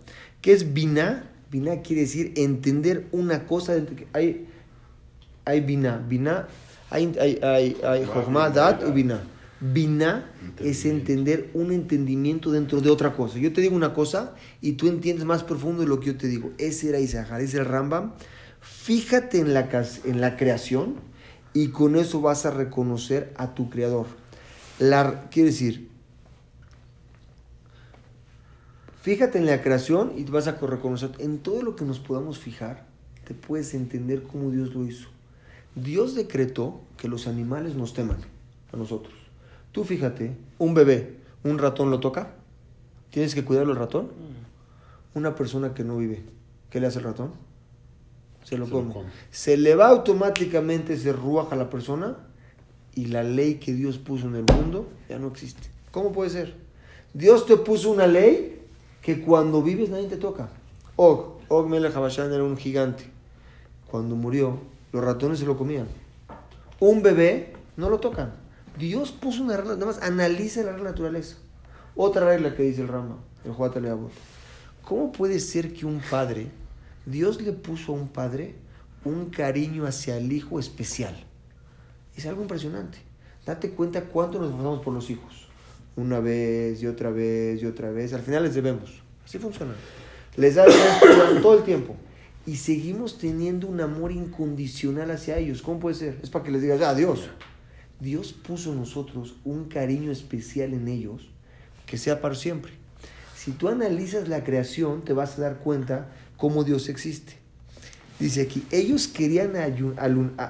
¿Qué es Binah? Binah quiere decir entender una cosa. dentro que- Hay, hay Binah. Binah, hay, hay, hay, hay Jochma, Dat y Binah. Binah es entender un entendimiento dentro de otra cosa. Yo te digo una cosa y tú entiendes más profundo de lo que yo te digo. Ese era Isahar, ese es el Rambam. Fíjate en la, en la creación y con eso vas a reconocer a tu creador. La, quiere decir, Fíjate en la creación y vas a reconocer. En todo lo que nos podamos fijar, te puedes entender cómo Dios lo hizo. Dios decretó que los animales nos teman a nosotros. Tú fíjate, un bebé, un ratón lo toca. ¿Tienes que cuidarlo el ratón? Una persona que no vive, ¿qué le hace el ratón? Se lo Se lo come. Se le va automáticamente ese ruaj a la persona y la ley que Dios puso en el mundo ya no existe. ¿Cómo puede ser? Dios te puso una ley que cuando vives nadie te toca. Og, Og Melech Habashan era un gigante. Cuando murió, los ratones se lo comían. Un bebé no lo tocan. Dios puso una regla, nada más analiza la regla de naturaleza. Otra regla que dice el Rama, el Juata Leabot. ¿Cómo puede ser que un padre, Dios le puso a un padre un cariño hacia el hijo especial? Es algo impresionante. Date cuenta cuánto nos esforzamos por los hijos. Una vez y otra vez y otra vez. Al final les debemos. Así funciona. Les da durante todo el tiempo. Y seguimos teniendo un amor incondicional hacia ellos. ¿Cómo puede ser? Es para que les digas, ah, Dios. Puso en nosotros un cariño especial en ellos que sea para siempre. Si tú analizas la creación, te vas a dar cuenta cómo Dios existe. Dice aquí, ellos querían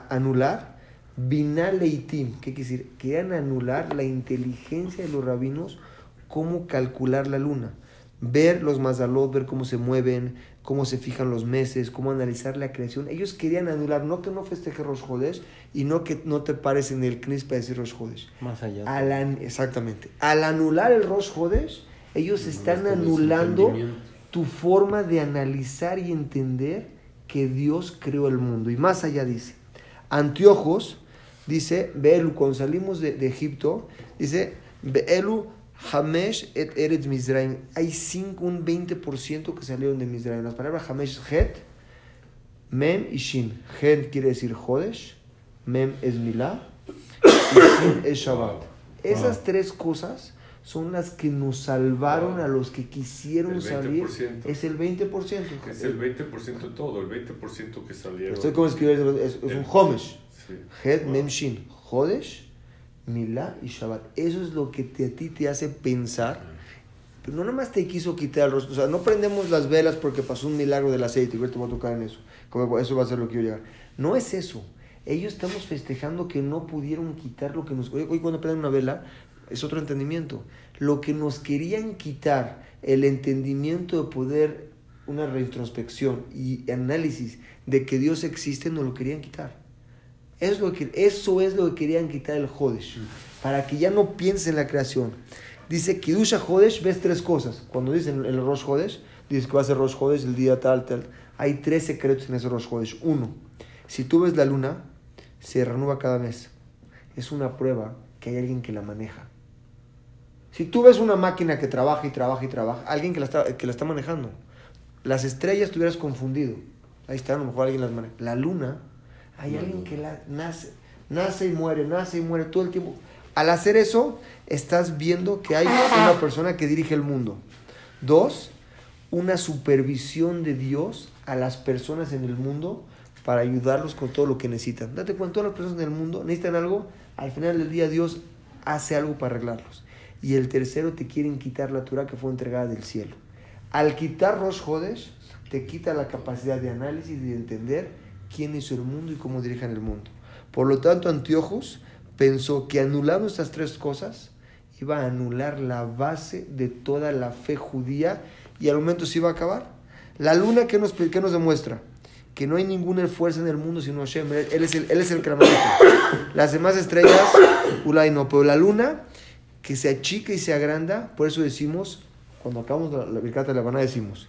anular Binaleitim, ¿qué quiere decir? Querían anular la inteligencia de los rabinos, cómo calcular la luna, ver los mazalot, ver cómo se mueven, cómo se fijan los meses, cómo analizar la creación. Ellos querían anular, no que no festeje Rosh Hodesh y no que no te pares en el Knis para decir Rosh Hodesh. Más allá. Al an- exactamente. Al anular el Rosh Hodesh, ellos están anulando tu forma de analizar y entender que Dios creó el mundo. Y más allá dice, Antiojos dice, Beelu, cuando salimos de, de Egipto, dice, Beelu Hamesh et Eretz Mizraim. Hay cinco, un 20% que salieron de Mizraim. Las palabras Hamesh es Het, Mem y Shin. Het quiere decir Jodesh, Mem es Milá y Shin es Shabbat. Esas tres cosas son las que nos salvaron a los que quisieron El salir. 20%. Es el 20%. Es el 20% de todo, el 20% que salieron. Estoy como escribir, es, es un Homesh. Sí. Het, Mem, Shin. Jodesh, Milá y Shabbat. Eso es lo que te- a ti te hace pensar. Pero no nada más te quiso quitar el rostro. O sea, no prendemos las velas porque pasó un milagro del aceite. Y te voy a tocar en eso. Eso va a ser lo que quiero llegar. No es eso. Ellos estamos festejando que no pudieron quitar lo que nos... Hoy, hoy cuando prenden una vela es otro entendimiento. Lo que nos querían quitar, el entendimiento de poder, una reintrospección y análisis de que Dios existe, nos lo querían quitar. Es lo que, eso es lo que querían quitar el Jodesh, para que ya no piense en la creación. Dice, Kidusha Jodesh, ves tres cosas. Cuando dicen el Rosh Jodesh, dices que va a ser Rosh Jodesh el día tal, tal. Hay tres secretos en ese Rosh Jodesh. Uno, si tú ves la luna, se renueva cada mes. Es una prueba que hay alguien que la maneja. Si tú ves una máquina que trabaja y trabaja y trabaja, alguien que la está, que la está manejando. Las estrellas te hubieras confundido. Ahí está, a lo mejor alguien las maneja. La luna, hay No, alguien no. que la nace, nace y muere, nace y muere todo el tiempo. Al hacer eso, estás viendo que hay una persona que dirige el mundo. Dos, una supervisión de Dios a las personas en el mundo para ayudarlos con todo lo que necesitan. Date cuenta, todas las personas en el mundo necesitan algo, al final del día Dios hace algo para arreglarlos. Y el tercero, te quieren quitar la Torah que fue entregada del cielo. Al quitar Rosh Hodesh, te quita la capacidad de análisis y de entender quién hizo el mundo y cómo dirigen el mundo. Por lo tanto, Antiochus pensó que anulando estas tres cosas, iba a anular la base de toda la fe judía y al momento se iba a acabar. La luna, ¿qué nos, qué nos demuestra? Que no hay ninguna fuerza en el mundo sino Hashem. Él, es el, él es el que. Las demás estrellas, Ulay no, pero la luna, que se achica y se agranda, por eso decimos, cuando acabamos la, la de la Habana, decimos,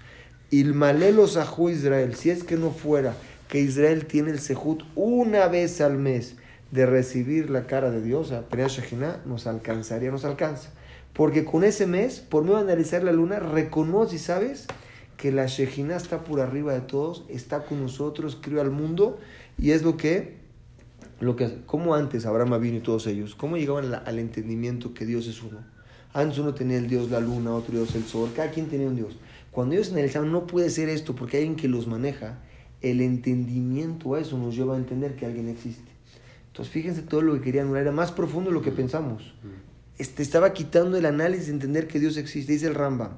Ilmalelo Israel, si es que no fuera que Israel tiene el Sehut una vez al mes de recibir la cara de Dios, a Pnei Shekhinah, nos alcanzaría, nos alcanza. Porque con ese mes, por medio de analizar la luna, reconoce y sabes que la Shekhinah está por arriba de todos, está con nosotros, crió al mundo, y es lo que, lo que como antes Abraham vino y todos ellos, cómo llegaban al, al entendimiento que Dios es uno. Antes uno tenía el Dios la luna, otro Dios el sol, cada quien tenía un Dios. Cuando ellos analizaban, no puede ser esto, porque hay alguien que los maneja, el entendimiento a eso nos lleva a entender que alguien existe. Entonces fíjense todo lo que querían anular, era más profundo de lo que pensamos. Este, estaba quitando el análisis de entender que Dios existe. Dice el Rambam,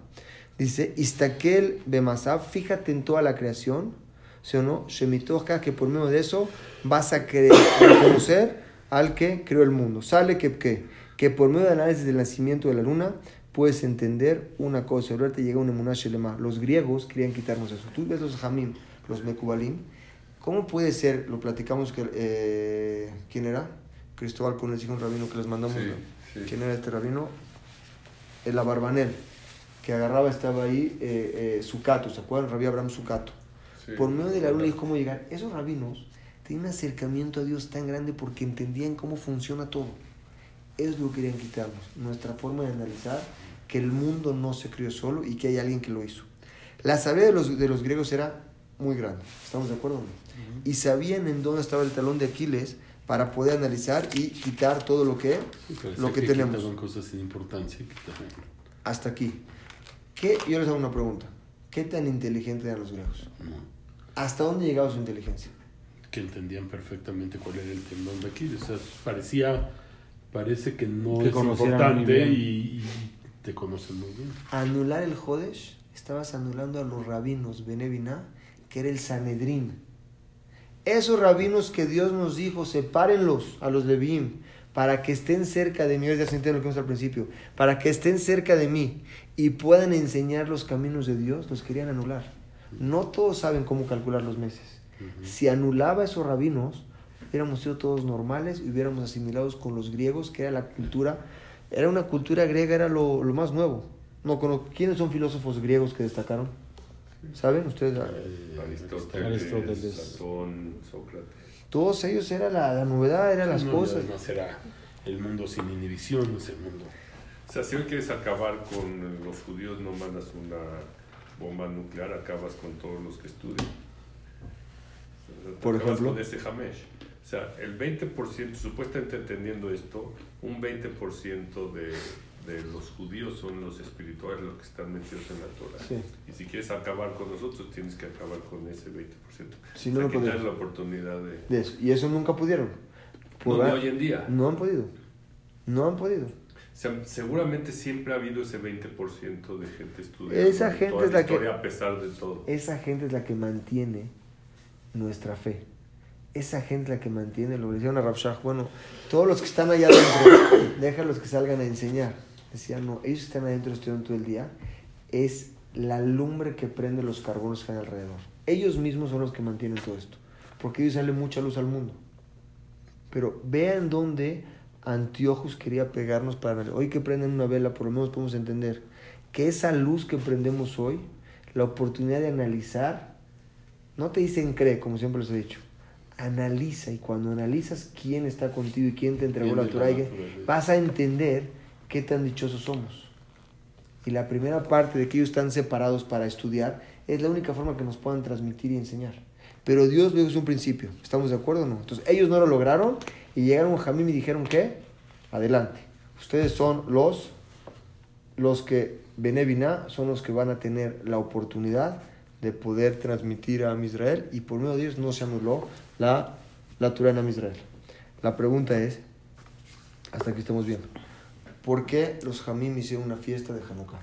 dice, Istakel Bemasab, fíjate en toda la creación, ¿sí o no? Shemitoja, que por medio de eso vas a creer, reconocer al que creó el mundo. Sale que, que, que por medio del análisis del nacimiento de la luna puedes entender una cosa. Ahora te llega un emuná shelema. Los griegos querían quitarnos eso. Tú ves los jamim, los mekubalim. ¿Cómo puede ser? Lo platicamos que... Eh, ¿Quién era? Cristóbal con el hijo un rabino que les mandamos. Sí, sí. ¿Quién era este rabino? El Abarbanel, que agarraba, estaba ahí, eh, eh, Sucato, ¿se acuerdan? Rabí Abraham Sucato. Sí. Por medio de la luna y cómo llegar. Esos rabinos tienen un acercamiento a Dios tan grande porque entendían cómo funciona todo. Es lo que querían quitarnos. Nuestra forma de analizar que el mundo no se crió solo y que hay alguien que lo hizo. La sabiduría de los, de los griegos era muy grande. ¿Estamos de acuerdo? o no? Y sabían en dónde estaba el talón de Aquiles para poder analizar y quitar todo lo que, Sí, lo sé que tenemos. cosas sin importancia. Hasta aquí. ¿Qué? Yo les hago una pregunta. ¿Qué tan inteligentes eran los griegos? no, ¿Hasta dónde llegaba su inteligencia? que entendían perfectamente cuál era el tendón de Aquiles. O sea, parecía, parece que no Que es importante y, y te conocen muy bien. Anular el Jodesh, estabas anulando a los rabinos Beneviná, que era el Sanedrín. Esos rabinos que Dios nos dijo, sepárenlos a los Levín, para que estén cerca de mí, hoy ya se entiende lo que vimos al principio, para que estén cerca de mí y puedan enseñar los caminos de Dios, los querían anular. No todos saben cómo calcular los meses. Si anulaba a esos rabinos, hubiéramos sido todos normales y hubiéramos asimilados con los griegos, que era la cultura, era una cultura griega, era lo, lo más nuevo. No, ¿Quiénes son filósofos griegos que destacaron? ¿Saben ustedes? Eh, Aristóteles, Aristóteles. Platón, Sócrates. Todos ellos era la, la novedad, eran las No, cosas. Además era el mundo sin inhibición, es el mundo. O sea, si hoy quieres acabar con los judíos, no mandas una bomba nuclear, acabas con todos los que estudian. O sea, te Por acabas ejemplo. Con ese Hamesh. O sea, el 20%, supuestamente entendiendo esto, un 20% de, de los judíos son los espirituales, los que están metidos en la Torah. Sí. Y si quieres acabar con nosotros, tienes que acabar con ese 20%. Si O no, sea, no quitar podrían. la oportunidad de... De eso. Y eso nunca pudieron. No, hoy en día. no han podido. No han podido. O sea, seguramente siempre ha habido ese 20% de gente estudiando. Esa en gente toda es la que- historia, A pesar de todo. Esa gente es la que mantiene nuestra fe. Esa gente es la que mantiene lo que decía una Rabshah. Bueno, todos los que están allá adentro, déjalos que salgan a enseñar. Decía, no, ellos están adentro estudiando todo el día. Es la lumbre que prende los carbones que hay alrededor. Ellos mismos son los que mantienen todo esto. Porque ellos sale mucha luz al mundo. Pero vean dónde Antiojos quería pegarnos para... Hoy que prenden una vela, por lo menos podemos entender que esa luz que prendemos hoy, la oportunidad de analizar, no te dicen cree, como siempre les he dicho, analiza y cuando analizas quién está contigo y quién te entregó la Torah, vas a entender qué tan dichosos somos. Y la primera parte de que ellos están separados para estudiar es la única forma que nos puedan transmitir y enseñar. Pero Dios lo desde un principio. ¿Estamos de acuerdo o no? Entonces ellos no lo lograron y llegaron a Jamim y dijeron que adelante. Ustedes son los los que Beneviná son los que van a tener la oportunidad de poder transmitir a Israel y por medio de ellos no se anuló la, la Torah en Am Israel. La pregunta es, hasta aquí estamos viendo, ¿por qué los Jamim hicieron una fiesta de Hanukkah?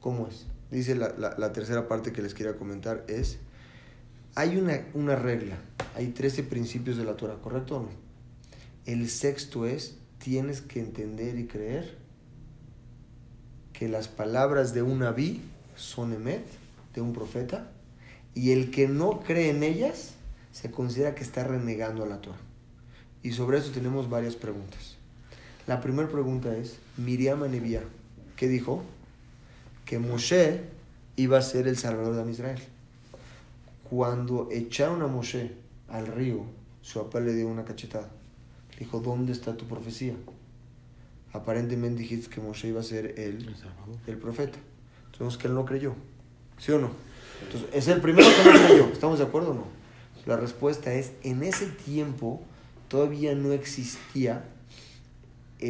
¿Cómo es? Dice la, la- la tercera parte que les quería comentar es, hay una, una regla, hay 13 principios de la Torah, ¿correcto o no? El sexto es, tienes que entender y creer que las palabras de un Naví son emet, de un profeta, y el que no cree en ellas se considera que está renegando a la Torah. Y sobre eso tenemos varias preguntas. La primera pregunta es, Miriam Anevia, ¿qué dijo? Que Moshe iba a ser el salvador de Israel. Cuando echaron a Moshe al río, su papá le dio una cachetada. Le dijo, ¿dónde está tu profecía? Aparentemente dijiste que Moshe iba a ser el, el profeta. Entonces que él no creyó. ¿Sí o no? Entonces, es el primero que no creyó. ¿Estamos de acuerdo o no? La respuesta es, en ese tiempo todavía no existía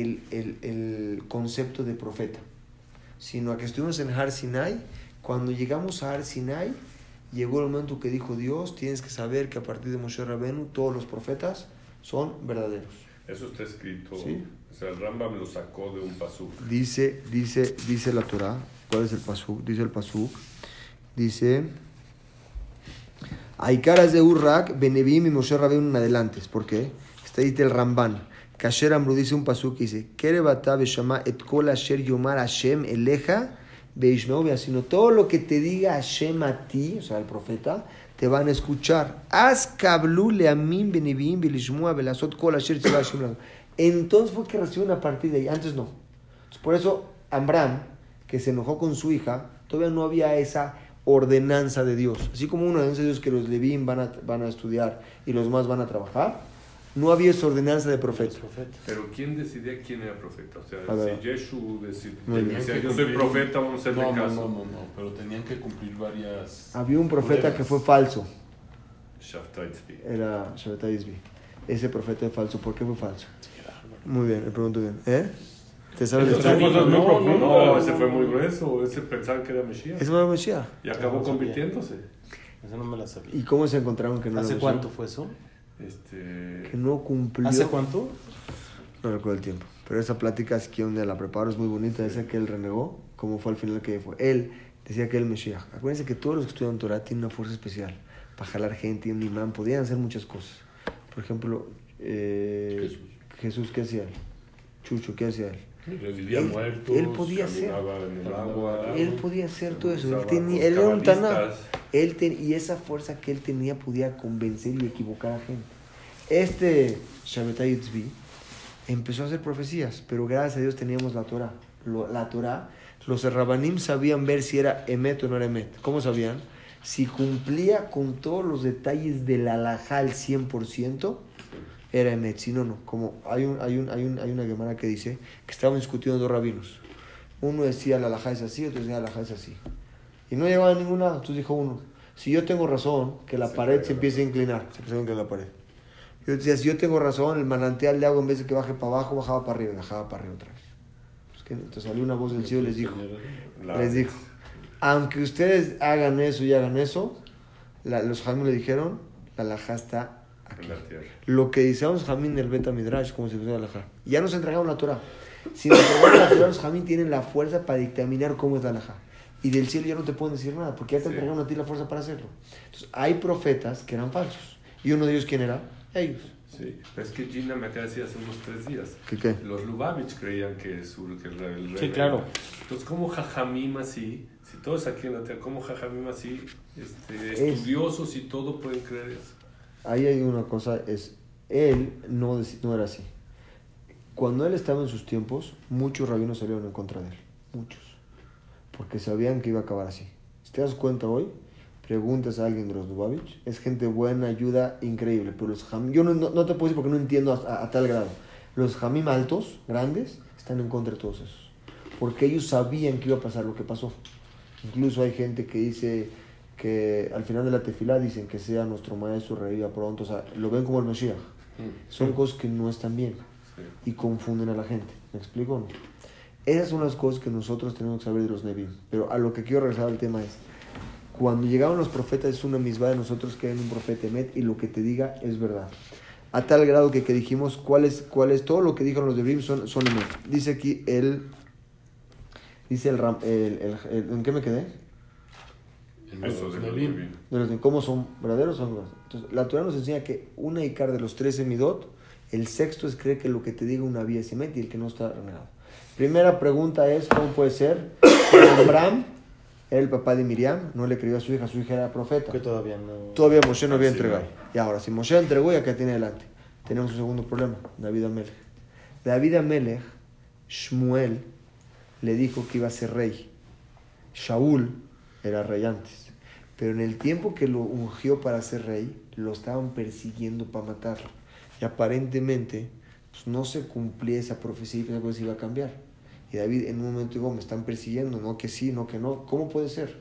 el, el- el concepto de profeta, sino a que estuvimos en Har Sinai. Cuando llegamos a Har Sinai, llegó el momento que dijo Dios, tienes que saber que a partir de Moshe Rabenu todos los profetas son verdaderos. Eso está escrito. Sí. O sea, el Rambam lo sacó de un pasú. Dice, dice, dice la Torah, ¿cuál es el pasuk? Dice el pasuk, dice, hay caras de Urrak, Benevim y Moshe Rabbeinu en adelante. ¿Por qué? Está ahí el Ramban. Kasher Amru dice un pasuk que dice, et kol asher yomar Hashem eleja sino todo lo que te diga Hashem a ti, o sea, el profeta, te van a escuchar. Entonces fue que reciben a partir de ahí, antes no. Por eso Amram, que se enojó con su hija, todavía no había esa ordenanza de Dios. Así como una ordenanza de Dios que los Levín van a, van a estudiar y los más van a trabajar, no había esa ordenanza de profeta. Pero ¿quién decidía quién era profeta? O sea, si Yeshu decía, yo soy profeta, vamos a hacerle no, no, caso. No, no, no, pero tenían que cumplir varias. Había un profeta pruebas. que fue falso, era Isbi. Ese profeta es falso, ¿por qué fue falso? Muy bien, me pregunto bien. ¿Eh? ¿Te sabes Ese historia? fue No, no, no, ese no, fue no. muy grueso. Ese pensaban que era Mesías. Eso no lo decía. Y acabó No, no convirtiéndose. Eso no me la sabía. ¿Y cómo se encontraron que no ¿Hace lo cuánto fue eso? Este, Que no cumplió. ¿Hace cuánto? No recuerdo el tiempo. Pero esa plática, si un día la preparo, es muy bonita. Esa que él renegó, como fue al final que fue. Él decía que él Mesías. Acuérdense que todos los que estudian Torah tienen una fuerza especial. Para jalar gente, un imán, podían hacer muchas cosas. Por ejemplo, eh, Jesús. Jesús, ¿qué hacía él? Chucho, ¿qué hacía él? revivía Él- muertos. él podía en el agua. Él podía hacer todo eso. Él, tenía, él era un taná. Él ten- y esa fuerza que él tenía podía convencer y equivocar a gente. Este Shabbatai Tzvi empezó a hacer profecías, pero gracias a Dios teníamos la Torah. Lo- la Torah, los rabanim sabían ver si era emet o no era emet. ¿Cómo sabían? si cumplía con todos los detalles del alajá al 100%, era Emet. Si no, no. Como hay, un, hay, un, hay, un, hay una gemara que dice que estaban discutiendo dos rabinos. Uno decía la alajá es así, otro decía la alajá es así. Y no llegaba a ningún lado. Entonces dijo uno, si yo tengo razón, que la Se pared se empiece a inclinar. Se empieza a inclinar la pared. Yo decía, si yo tengo razón, el manantial de agua en vez de que baje para abajo, bajaba para arriba, bajaba para arriba otra vez. Pues que- Entonces salió una voz del cielo y les dijo, les dijo, aunque ustedes hagan eso y hagan eso, la- los jamín le dijeron, la alajá está aquí. Lo que dice los jamín del Beta Midrash, como se dice la alajá. Ya nos entregaron la Torah. Si nos entregaron la Torah, los jamín tienen la fuerza para dictaminar cómo es la alajá. Y del cielo ya no te pueden decir nada, porque ya te Sí. entregaron a ti la fuerza para hacerlo. Entonces, hay profetas que eran falsos. ¿Y uno de ellos quién era? Ellos. Sí, pero es que Gina me acaba de decir hace unos tres días. ¿Qué qué? Los Lubavitch creían que, su, que el, el rey Sí, claro. Entonces, ¿cómo Jajamim así? Si todos aquí en la tierra, ¿cómo Jajamim así? Este, Es- estudiosos y todo pueden creer eso. Ahí hay una cosa, es, él no, no era así. Cuando él estaba en sus tiempos, muchos rabinos salieron en contra de él. Muchos. Porque sabían que iba a acabar así. Si te das cuenta hoy, preguntas a alguien de los Lubavitch, es gente buena, ayuda, increíble. Pero los Jamim, yo no, no, no te puedo decir porque no entiendo a, a- a tal grado. Los Jamim altos, grandes, están en contra de todos esos. Porque ellos sabían que iba a pasar lo que pasó. Incluso hay gente que dice que al final de la tefilá dicen que sea nuestro maestro reviva pronto. O sea, lo ven como el Mesías. Son cosas que no están bien y confunden a la gente. ¿Me explico? no? Esas son las cosas que nosotros tenemos que saber de los Nevim. Pero a lo que quiero regresar al tema es, cuando llegaban los profetas es una misma de nosotros que en un profeta Emet y lo que te diga es verdad. A tal grado que, que dijimos cuál es, cuál es todo lo que dijeron los Nevim son, son Emet. Dice aquí el... Dice el, Ram- el, el- el- ¿En qué me quedé? En Eso los de de de cómo son verdaderos son verdaderos. Entonces, la Torah nos enseña que una Icar de los 13 midot, el sexto es creer que lo que te diga una vía es emet y el que no está renegado. Primera pregunta es, ¿cómo puede ser que Abraham, era el papá de Miriam, no le creyó a su hija, su hija era profeta? Que todavía no. Todavía Moshe no había Sí, entregado. no. Y ahora, si Moshe entregó, ya que tiene adelante. Tenemos un segundo problema, David Amelech. David Amelech, Shmuel, le dijo que iba a ser rey. Shaul era rey antes. Pero en el tiempo que lo ungió para ser rey, lo estaban persiguiendo para matarlo. Y aparentemente pues, no se cumplía esa profecía y esa cosa iba a cambiar. Y David en un momento dijo, me están persiguiendo, no que sí, no que no. ¿Cómo puede ser?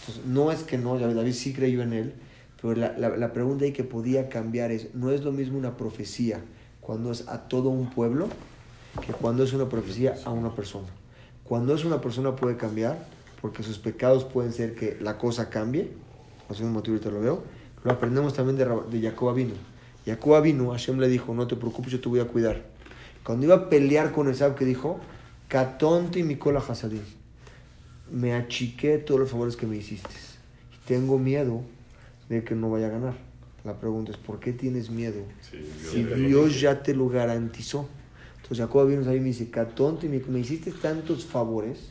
Entonces, no es que no, David, sí creyó en él, pero la, la, la pregunta ahí que podía cambiar es, no es lo mismo una profecía cuando es a todo un pueblo que cuando es una profecía a una persona. Cuando es una persona puede cambiar, porque sus pecados pueden ser que la cosa cambie, no sé un motivo ahorita lo veo, lo aprendemos también de, de Jacob Avinu. Jacob Avinu, Hashem le dijo, no te preocupes, yo te voy a cuidar. Cuando iba a pelear con Esab, que dijo, Katonte y Mikola Hasadim, me achiqué todos los favores que me hiciste. Y tengo miedo de que no vaya a ganar. La pregunta es, ¿por qué tienes miedo? Sí, Dios Si Dios ya te lo garantizó. Entonces Jacob vino ahí y me dice, Catonte, me, me hiciste tantos favores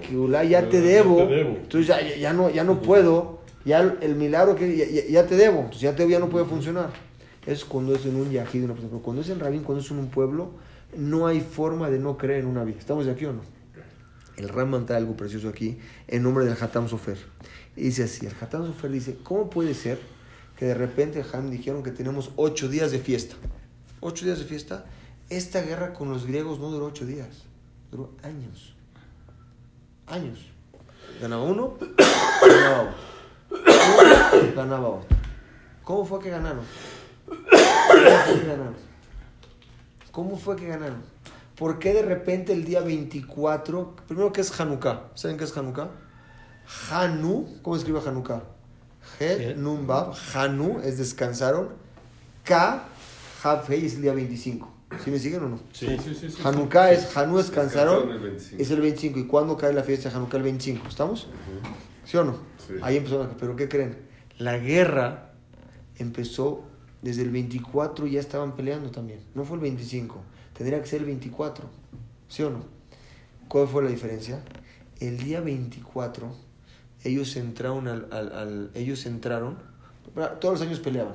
Que ya te Ya debo. te debo. Entonces ya, ya, ya no, ya no puedo. Ya el, el milagro que ya, ya- ya te debo. Entonces ya, te, ya no puede funcionar. Es cuando es en un yajid, una persona. Pero cuando es en Rabín, cuando es en un pueblo, no hay forma de no creer en una vida. ¿Estamos de aquí o no? El Raman trae algo precioso aquí en nombre del Hatam Sofer. Y dice así, el Hatam Sofer dice, ¿cómo puede ser que de repente Han dijeron que tenemos ocho días de fiesta? Ocho días de fiesta. Esta guerra con los griegos no duró ocho días, duró años. Años. Ganaba uno, ganaba. Uno, ganaba otro. ¿Cómo fue que ganaron? ¿Cómo fue que ganaron? ¿Cómo fue que ganaron? ¿Por qué de repente el día 24, primero que es Hanukkah? ¿Saben qué es Hanukkah? Hanu, ¿cómo escribe Hanukkah? He, Nun, Bab, Hanu es descansaron. K, Hav, Hei es el día 25. ¿Sí me siguen o no? Sí, sí, sí. sí, Hanukkah sí. es Hanu descansaron, Descansaron el 25. es el 25. ¿Y cuándo cae la fiesta de Hanukkah? El 25. ¿Estamos? ¿Sí o no? Sí. Ahí empezó la... Pero ¿qué creen? La guerra empezó desde el 24, ya estaban peleando también. No fue el 25. Tendría que ser el 24. ¿Sí o no? ¿Cuál fue la diferencia? El día 24, ellos entraron al... al- al- ellos entraron... Todos los años peleaban.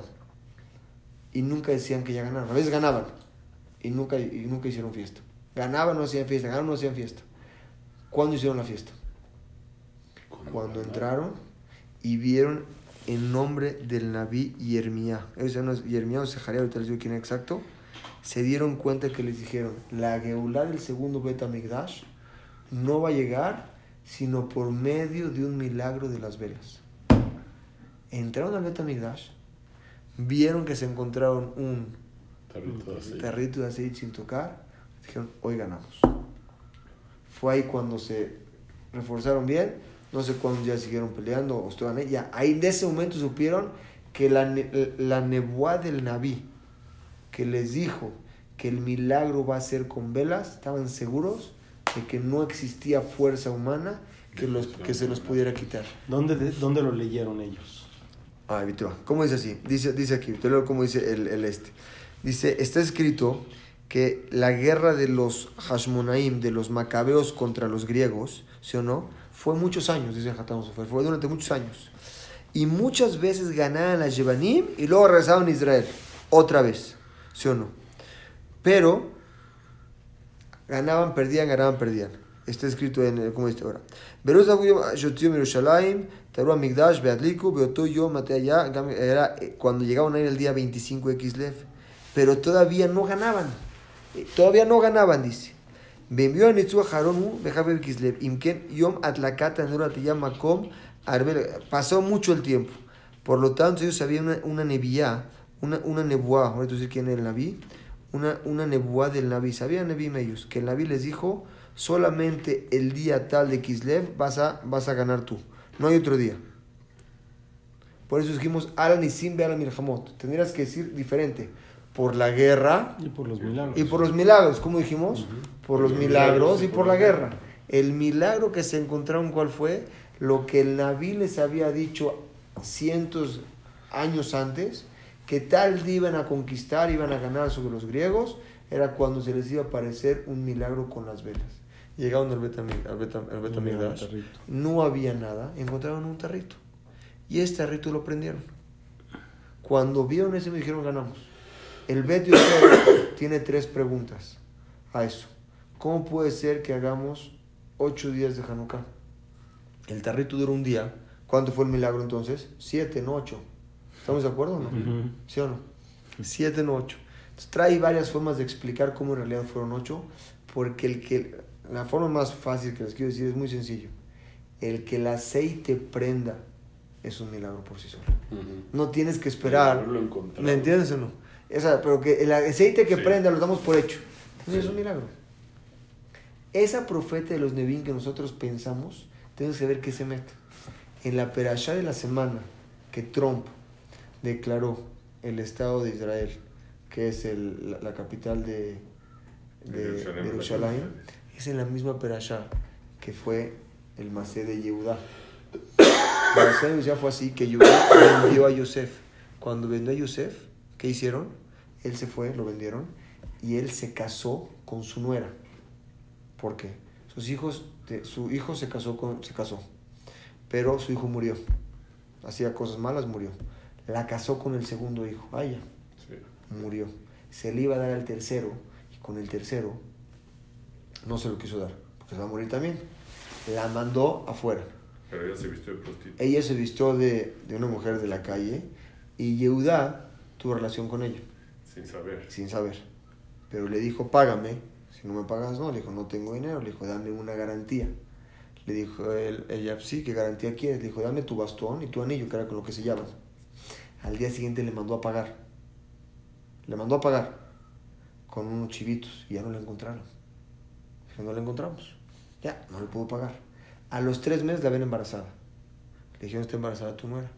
Y nunca decían que ya ganaron. A veces ganaban. Y nunca, y nunca hicieron fiesta. Ganaban, no hacían fiesta. Ganaban, no hacían fiesta. ¿Cuándo hicieron la fiesta? Cuando entraron y vieron en nombre del Naví Yermía. Ese no es Yermía o Sejaría, ahorita les digo quién es exacto. Se dieron cuenta que les dijeron, la Geulah del segundo Bet Amigdash no va a llegar sino por medio de un milagro de las velas. Entraron al Bet Amigdash, vieron que se encontraron un de tarrito de aceite sin tocar, dijeron, hoy ganamos. Fue ahí cuando se reforzaron bien, no sé cuántos ya siguieron peleando o estaban ahí, ya ahí en ese momento supieron que la, la nebuá del Naví, que les dijo que el milagro va a ser con velas, estaban seguros de que no existía fuerza humana que, los, que se los pudiera quitar. ¿Dónde, de- ¿Dónde lo leyeron ellos? Ah. ¿Cómo dice así? Dice, dice aquí, te leo cómo dice el, el este. Dice, está escrito que la guerra de los Hashmonaim, de los macabeos contra los griegos, ¿sí o no? Fue muchos años, dice Hatam Sofer, fue durante muchos años. Y muchas veces ganaban las Yevanim y luego regresaban a Israel, otra vez, ¿sí o no? Pero ganaban, perdían, ganaban, perdían. Está escrito en, ¿cómo dice ahora? Era eh, cuando llegaban a ir el día 25 de Kislev, pero todavía no ganaban. Eh, Todavía no ganaban, dice. Venvió a Nitzu Haronu, Bejabe Kislev, Imken Yom Atlakata Nuratiyam Makom, Arbel. Pasó mucho el tiempo. Por lo tanto, ellos sabían una, una una, una nebuá, ahorita decir quién era el Naví, una, una nebuá del Naví. Sabían Nebim ellos, que el Naví les dijo, solamente el día tal de Kislev vas a, vas a ganar tú. No hay otro día. Por eso dijimos, Alan y Simbe Alan. Tendrías que decir diferente. Por la guerra Y por los milagros. y por los milagros, ¿cómo dijimos? Por los milagros y por la guerra. El milagro que se encontraron, ¿cuál fue? Lo que el Naví les había dicho cientos años antes, que tal día iban a conquistar, iban a ganar sobre los griegos, era cuando se les iba a aparecer un milagro con las velas. Llegaron al Betamig- al Betam- Betamigdash, tarrito. no había nada, encontraron un tarrito. Y este tarrito lo prendieron. Cuando vieron ese me dijeron ganamos. El Bet Yosef tiene tres preguntas a eso. ¿Cómo puede ser que hagamos ocho días de Hanukkah? El tarrito duró un día. ¿Cuánto fue el milagro entonces? Siete, no ocho. ¿Estamos de acuerdo o no? Ujú. ¿Sí o no? Siete, no ocho. Entonces, trae varias formas de explicar cómo en realidad fueron ocho, porque el que, la forma más fácil que les quiero decir es muy sencillo. El que el aceite prenda es un milagro por sí solo. No tienes que esperar. ¿Me entiendes o no? Esa, pero que el aceite que Sí. prenda lo damos por hecho. Entonces Sí. es un milagro. Esa profeta de los Nevin que nosotros pensamos, tenemos que ver qué se mete. En la perashá de la semana que Trump declaró el Estado de Israel, que es el- la, la capital de, de, De Jerusalén, es en la misma perashá que fue el Masé de Yehudá. La Masé de Yehudá fue así que Yehudá vendió a Yosef. Cuando vendió a Yosef, ¿qué hicieron? Él se fue, lo vendieron, y él se casó con su nuera. ¿Por qué? Sus hijos, su hijo se casó con, se casó, pero su hijo murió. Hacía cosas malas, murió. La casó con el segundo hijo, a ella, Sí. murió. Se le iba a dar al tercero, y con el tercero no se lo quiso dar, porque se va a morir también. La mandó afuera. Pero ella se vistió de prostituta. Ella se vistió de, de una mujer de la calle y Yehudá tuvo relación con ella, Sin saber. sin saber. Pero le dijo, págame. Si no me pagas, no. Le dijo, no tengo dinero. Le dijo, dame una garantía. Le dijo él, ella, sí, ¿qué garantía quieres? Le dijo, dame tu bastón y tu anillo, que era con lo que se llaman. Al día siguiente le mandó a pagar. Le mandó a pagar con unos chivitos y ya no la encontraron. Dijo, no la encontramos. Ya, no le pudo pagar. A los tres meses la ven embarazada. Le dijeron, está embarazada tu nuera.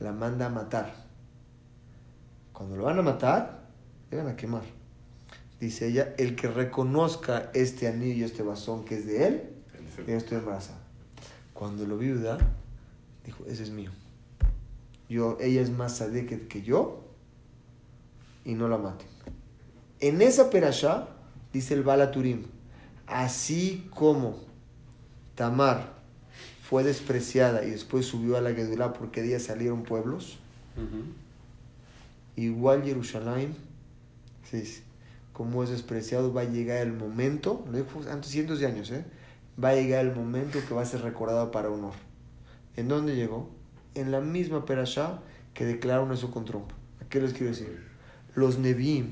La manda a matar. Cuando lo van a matar, le van a quemar. Dice ella, el que reconozca este anillo y este bastón que es de él, yo estoy embarazada. Cuando lo viuda, dijo, ese es mío. Yo, ella es más sade que, yo y no la maten. En esa perashá, dice el Balaturim, así como Tamar fue despreciada y después subió a la Gedulá porque de ella salieron pueblos. Igual Jerusalén, dice, como es despreciado, va a llegar el momento, lo dijo antes cientos de años, ¿eh? va a llegar el momento que va a ser recordado para honor. ¿En dónde llegó? En la misma perashá que declararon eso con trompa. ¿A qué les quiero decir? Los Nevi'im,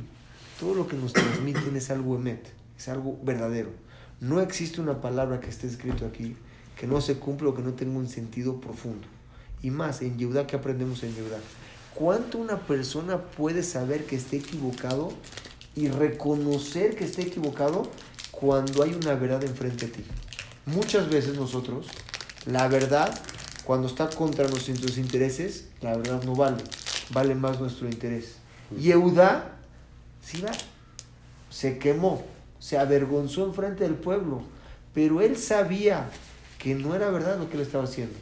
todo lo que nos transmiten es algo emet, es algo verdadero. No existe una palabra que esté escrito aquí que no se cumpla o que no tenga un sentido profundo. Y más, en Yehudá, ¿qué aprendemos en Yehudá? ¿Cuánto una persona puede saber que esté equivocado y reconocer que esté equivocado cuando hay una verdad enfrente de ti? Muchas veces nosotros, la verdad, cuando está contra nuestros intereses, la verdad no vale, vale más nuestro interés. Yehuda, ¿sí va? Se quemó, se avergonzó enfrente del pueblo, pero él sabía que no era verdad lo que él estaba haciendo.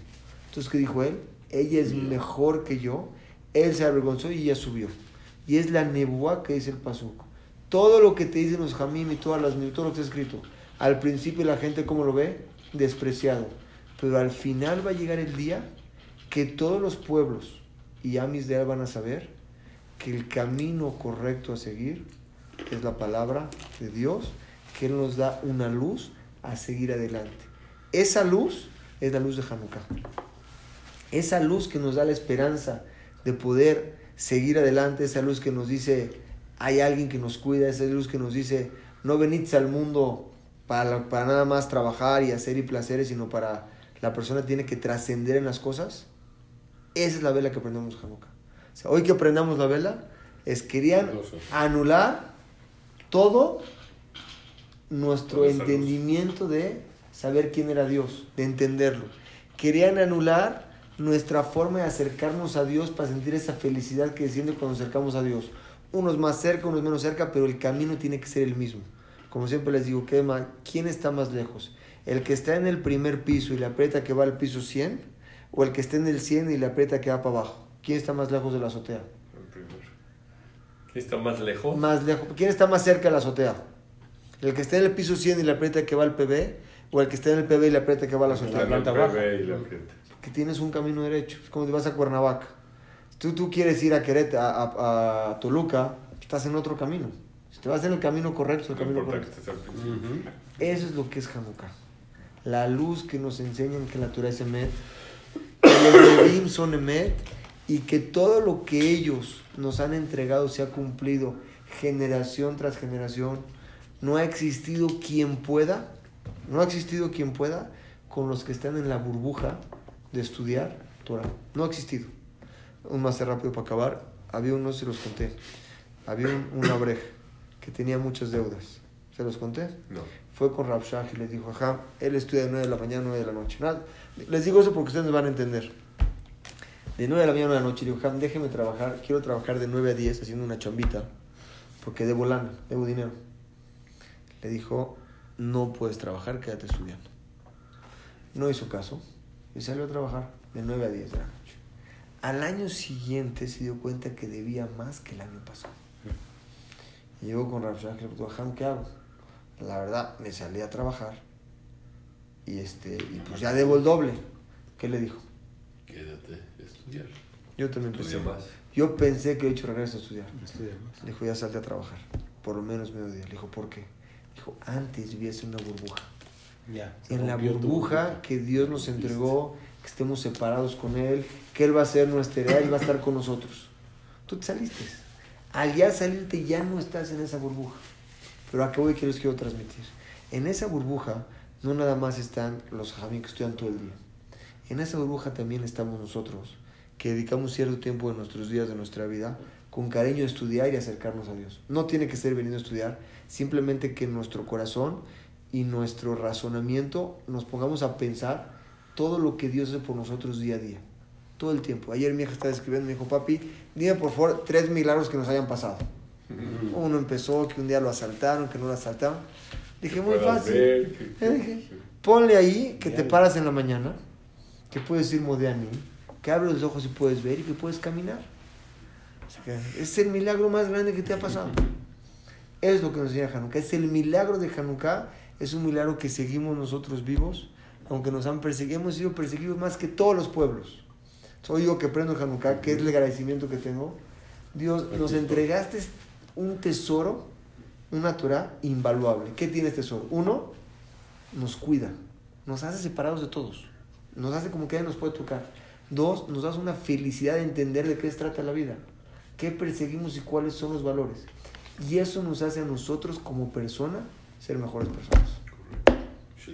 Entonces, ¿qué dijo él? Ella es mejor que yo. Él se avergonzó y ella subió. Y es la nebuá que dice el pasuco. Todo lo que te dicen los jamim y todas las todo lo que está escrito, al principio la gente, ¿cómo lo ve? Despreciado. Pero al final va a llegar el día que todos los pueblos y amis de él van a saber que el camino correcto a seguir es la palabra de Dios, que Él nos da una luz a seguir adelante. Esa luz es la luz de Hanukkah. Esa luz que nos da la esperanza de poder seguir adelante, esa luz que nos dice, hay alguien que nos cuida, esa luz que nos dice, no venís al mundo para, para nada más trabajar y hacer y placeres, sino para la persona tiene que trascender en las cosas. Esa es la vela que aprendemos Hanukkah. O sea, hoy que aprendamos la vela, es querían anular todo nuestro entendimiento de saber quién era Dios, de entenderlo. Querían anular nuestra forma de acercarnos a Dios para sentir esa felicidad que desciende cuando nos acercamos a Dios. Unos más cerca, unos menos cerca, pero el camino tiene que ser el mismo. Como siempre les digo, ¿quién está más lejos? ¿El que está en el primer piso y le aprieta que va al piso 100? ¿O el que está en el 100 y le aprieta que va para abajo? ¿Quién está más lejos de la azotea? El primero. ¿Quién está más lejos? Más lejos. ¿Quién está más cerca de la azotea? ¿El que está en el piso 100 y le aprieta que va al PB? ¿O el que está en el PB y le aprieta que va a la azotea? En el PB y le aprieta. Que tienes un camino derecho. Es como si vas a Cuernavaca. Tú, tú quieres ir a Querétaro, a, a, a Toluca, estás en otro camino. Si te vas en el camino correcto, es el No camino correcto. estés al principio. Eso es lo que es Hanukkah. La luz que nos enseñan que la Torah es Emet, que los son Emet y que todo lo que ellos nos han entregado se ha cumplido generación tras generación. No ha existido quien pueda, no ha existido quien pueda con los que están en la burbuja de estudiar Torah. No ha existido. Un más rápido para acabar. Había uno, se los conté. Había un, un abrej que tenía muchas deudas. ¿Se los conté? No. fue con Rav Shach y les dijo, ajá, él estudia de 9 de la mañana a 9 de la noche. Nada, les digo eso porque ustedes van a entender. De 9 de la mañana a 9 de la noche, le dijo, Ham, déjeme trabajar, quiero trabajar de 9 a 10 haciendo una chambita, porque debo lana, debo dinero. Le dijo, no puedes trabajar, quédate estudiando. No hizo caso y salió a trabajar de 9 a 10 de la noche. Al año siguiente se dio cuenta que debía más que el año pasado. Y llegó con Rav Shach y le preguntó, ¿qué hago? la verdad, me salí a trabajar y este y pues ya debo el doble. ¿Qué le dijo? Quédate a estudiar. Yo también pensé. Más. Yo pensé que he hecho regreso a estudiar. Estudia más. Le dijo, ya salte a trabajar. Por lo menos mediodía. Le dijo, ¿por qué? Dijo, antes vivías en una burbuja. Ya. En la burbuja que Dios nos entregó, que estemos separados con Él, que Él va a ser nuestra heredad y va a estar con nosotros. Tú te saliste. Al ya salirte ya no estás en esa burbuja. Pero a qué voy que les quiero transmitir. En esa burbuja no nada más están los jamín que estudian todo el día. En esa burbuja también estamos nosotros, que dedicamos cierto tiempo de nuestros días, de nuestra vida, con cariño a estudiar y acercarnos a Dios. No tiene que ser venido a estudiar, simplemente que nuestro corazón y nuestro razonamiento nos pongamos a pensar todo lo que Dios hace por nosotros día a día. Todo el tiempo. Ayer mi hija estaba escribiendo, me dijo, papi, dime por favor tres milagros que nos hayan pasado. Uno empezó que un día lo asaltaron, que no lo asaltaron. Dije, muy fácil. ver que- Le dije, ponle ahí que te paras en la mañana, que puedes ir mí, que abres los ojos y puedes ver y que puedes caminar. O sea, que es el milagro más grande que te ha pasado. Es lo que nos enseña Hanukkah. Es el milagro de Hanukkah. Es un milagro que seguimos nosotros vivos, aunque nos han perseguido, hemos sido perseguidos más que todos los pueblos. Soy yo que prendo Hanukkah, que es el agradecimiento que tengo. Dios, nos entregaste un tesoro, una Torah invaluable. ¿Qué tiene este tesoro? Uno, nos cuida, nos hace separados de todos. nos hace como que ya nos puede tocar. Dos, nos da una felicidad de entender de qué se trata la vida, qué perseguimos y cuáles son los valores. Y eso nos hace a nosotros como persona ser mejores personas.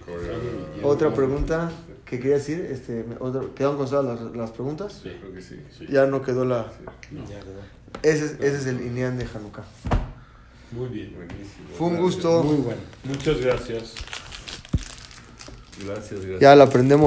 Correcto. Otra pregunta que quería decir, este, me- otro- ¿quedaron contestadas las, las preguntas? Sí, Creo que sí. sí. Ya no quedó la... No. Ya quedó. Ese es, ese es el Inyan de Hanukkah. Muy bien. Buenísimo. Fue un Gracias. gusto. Muy bueno. Muchas gracias. Gracias, gracias. Ya la aprendemos.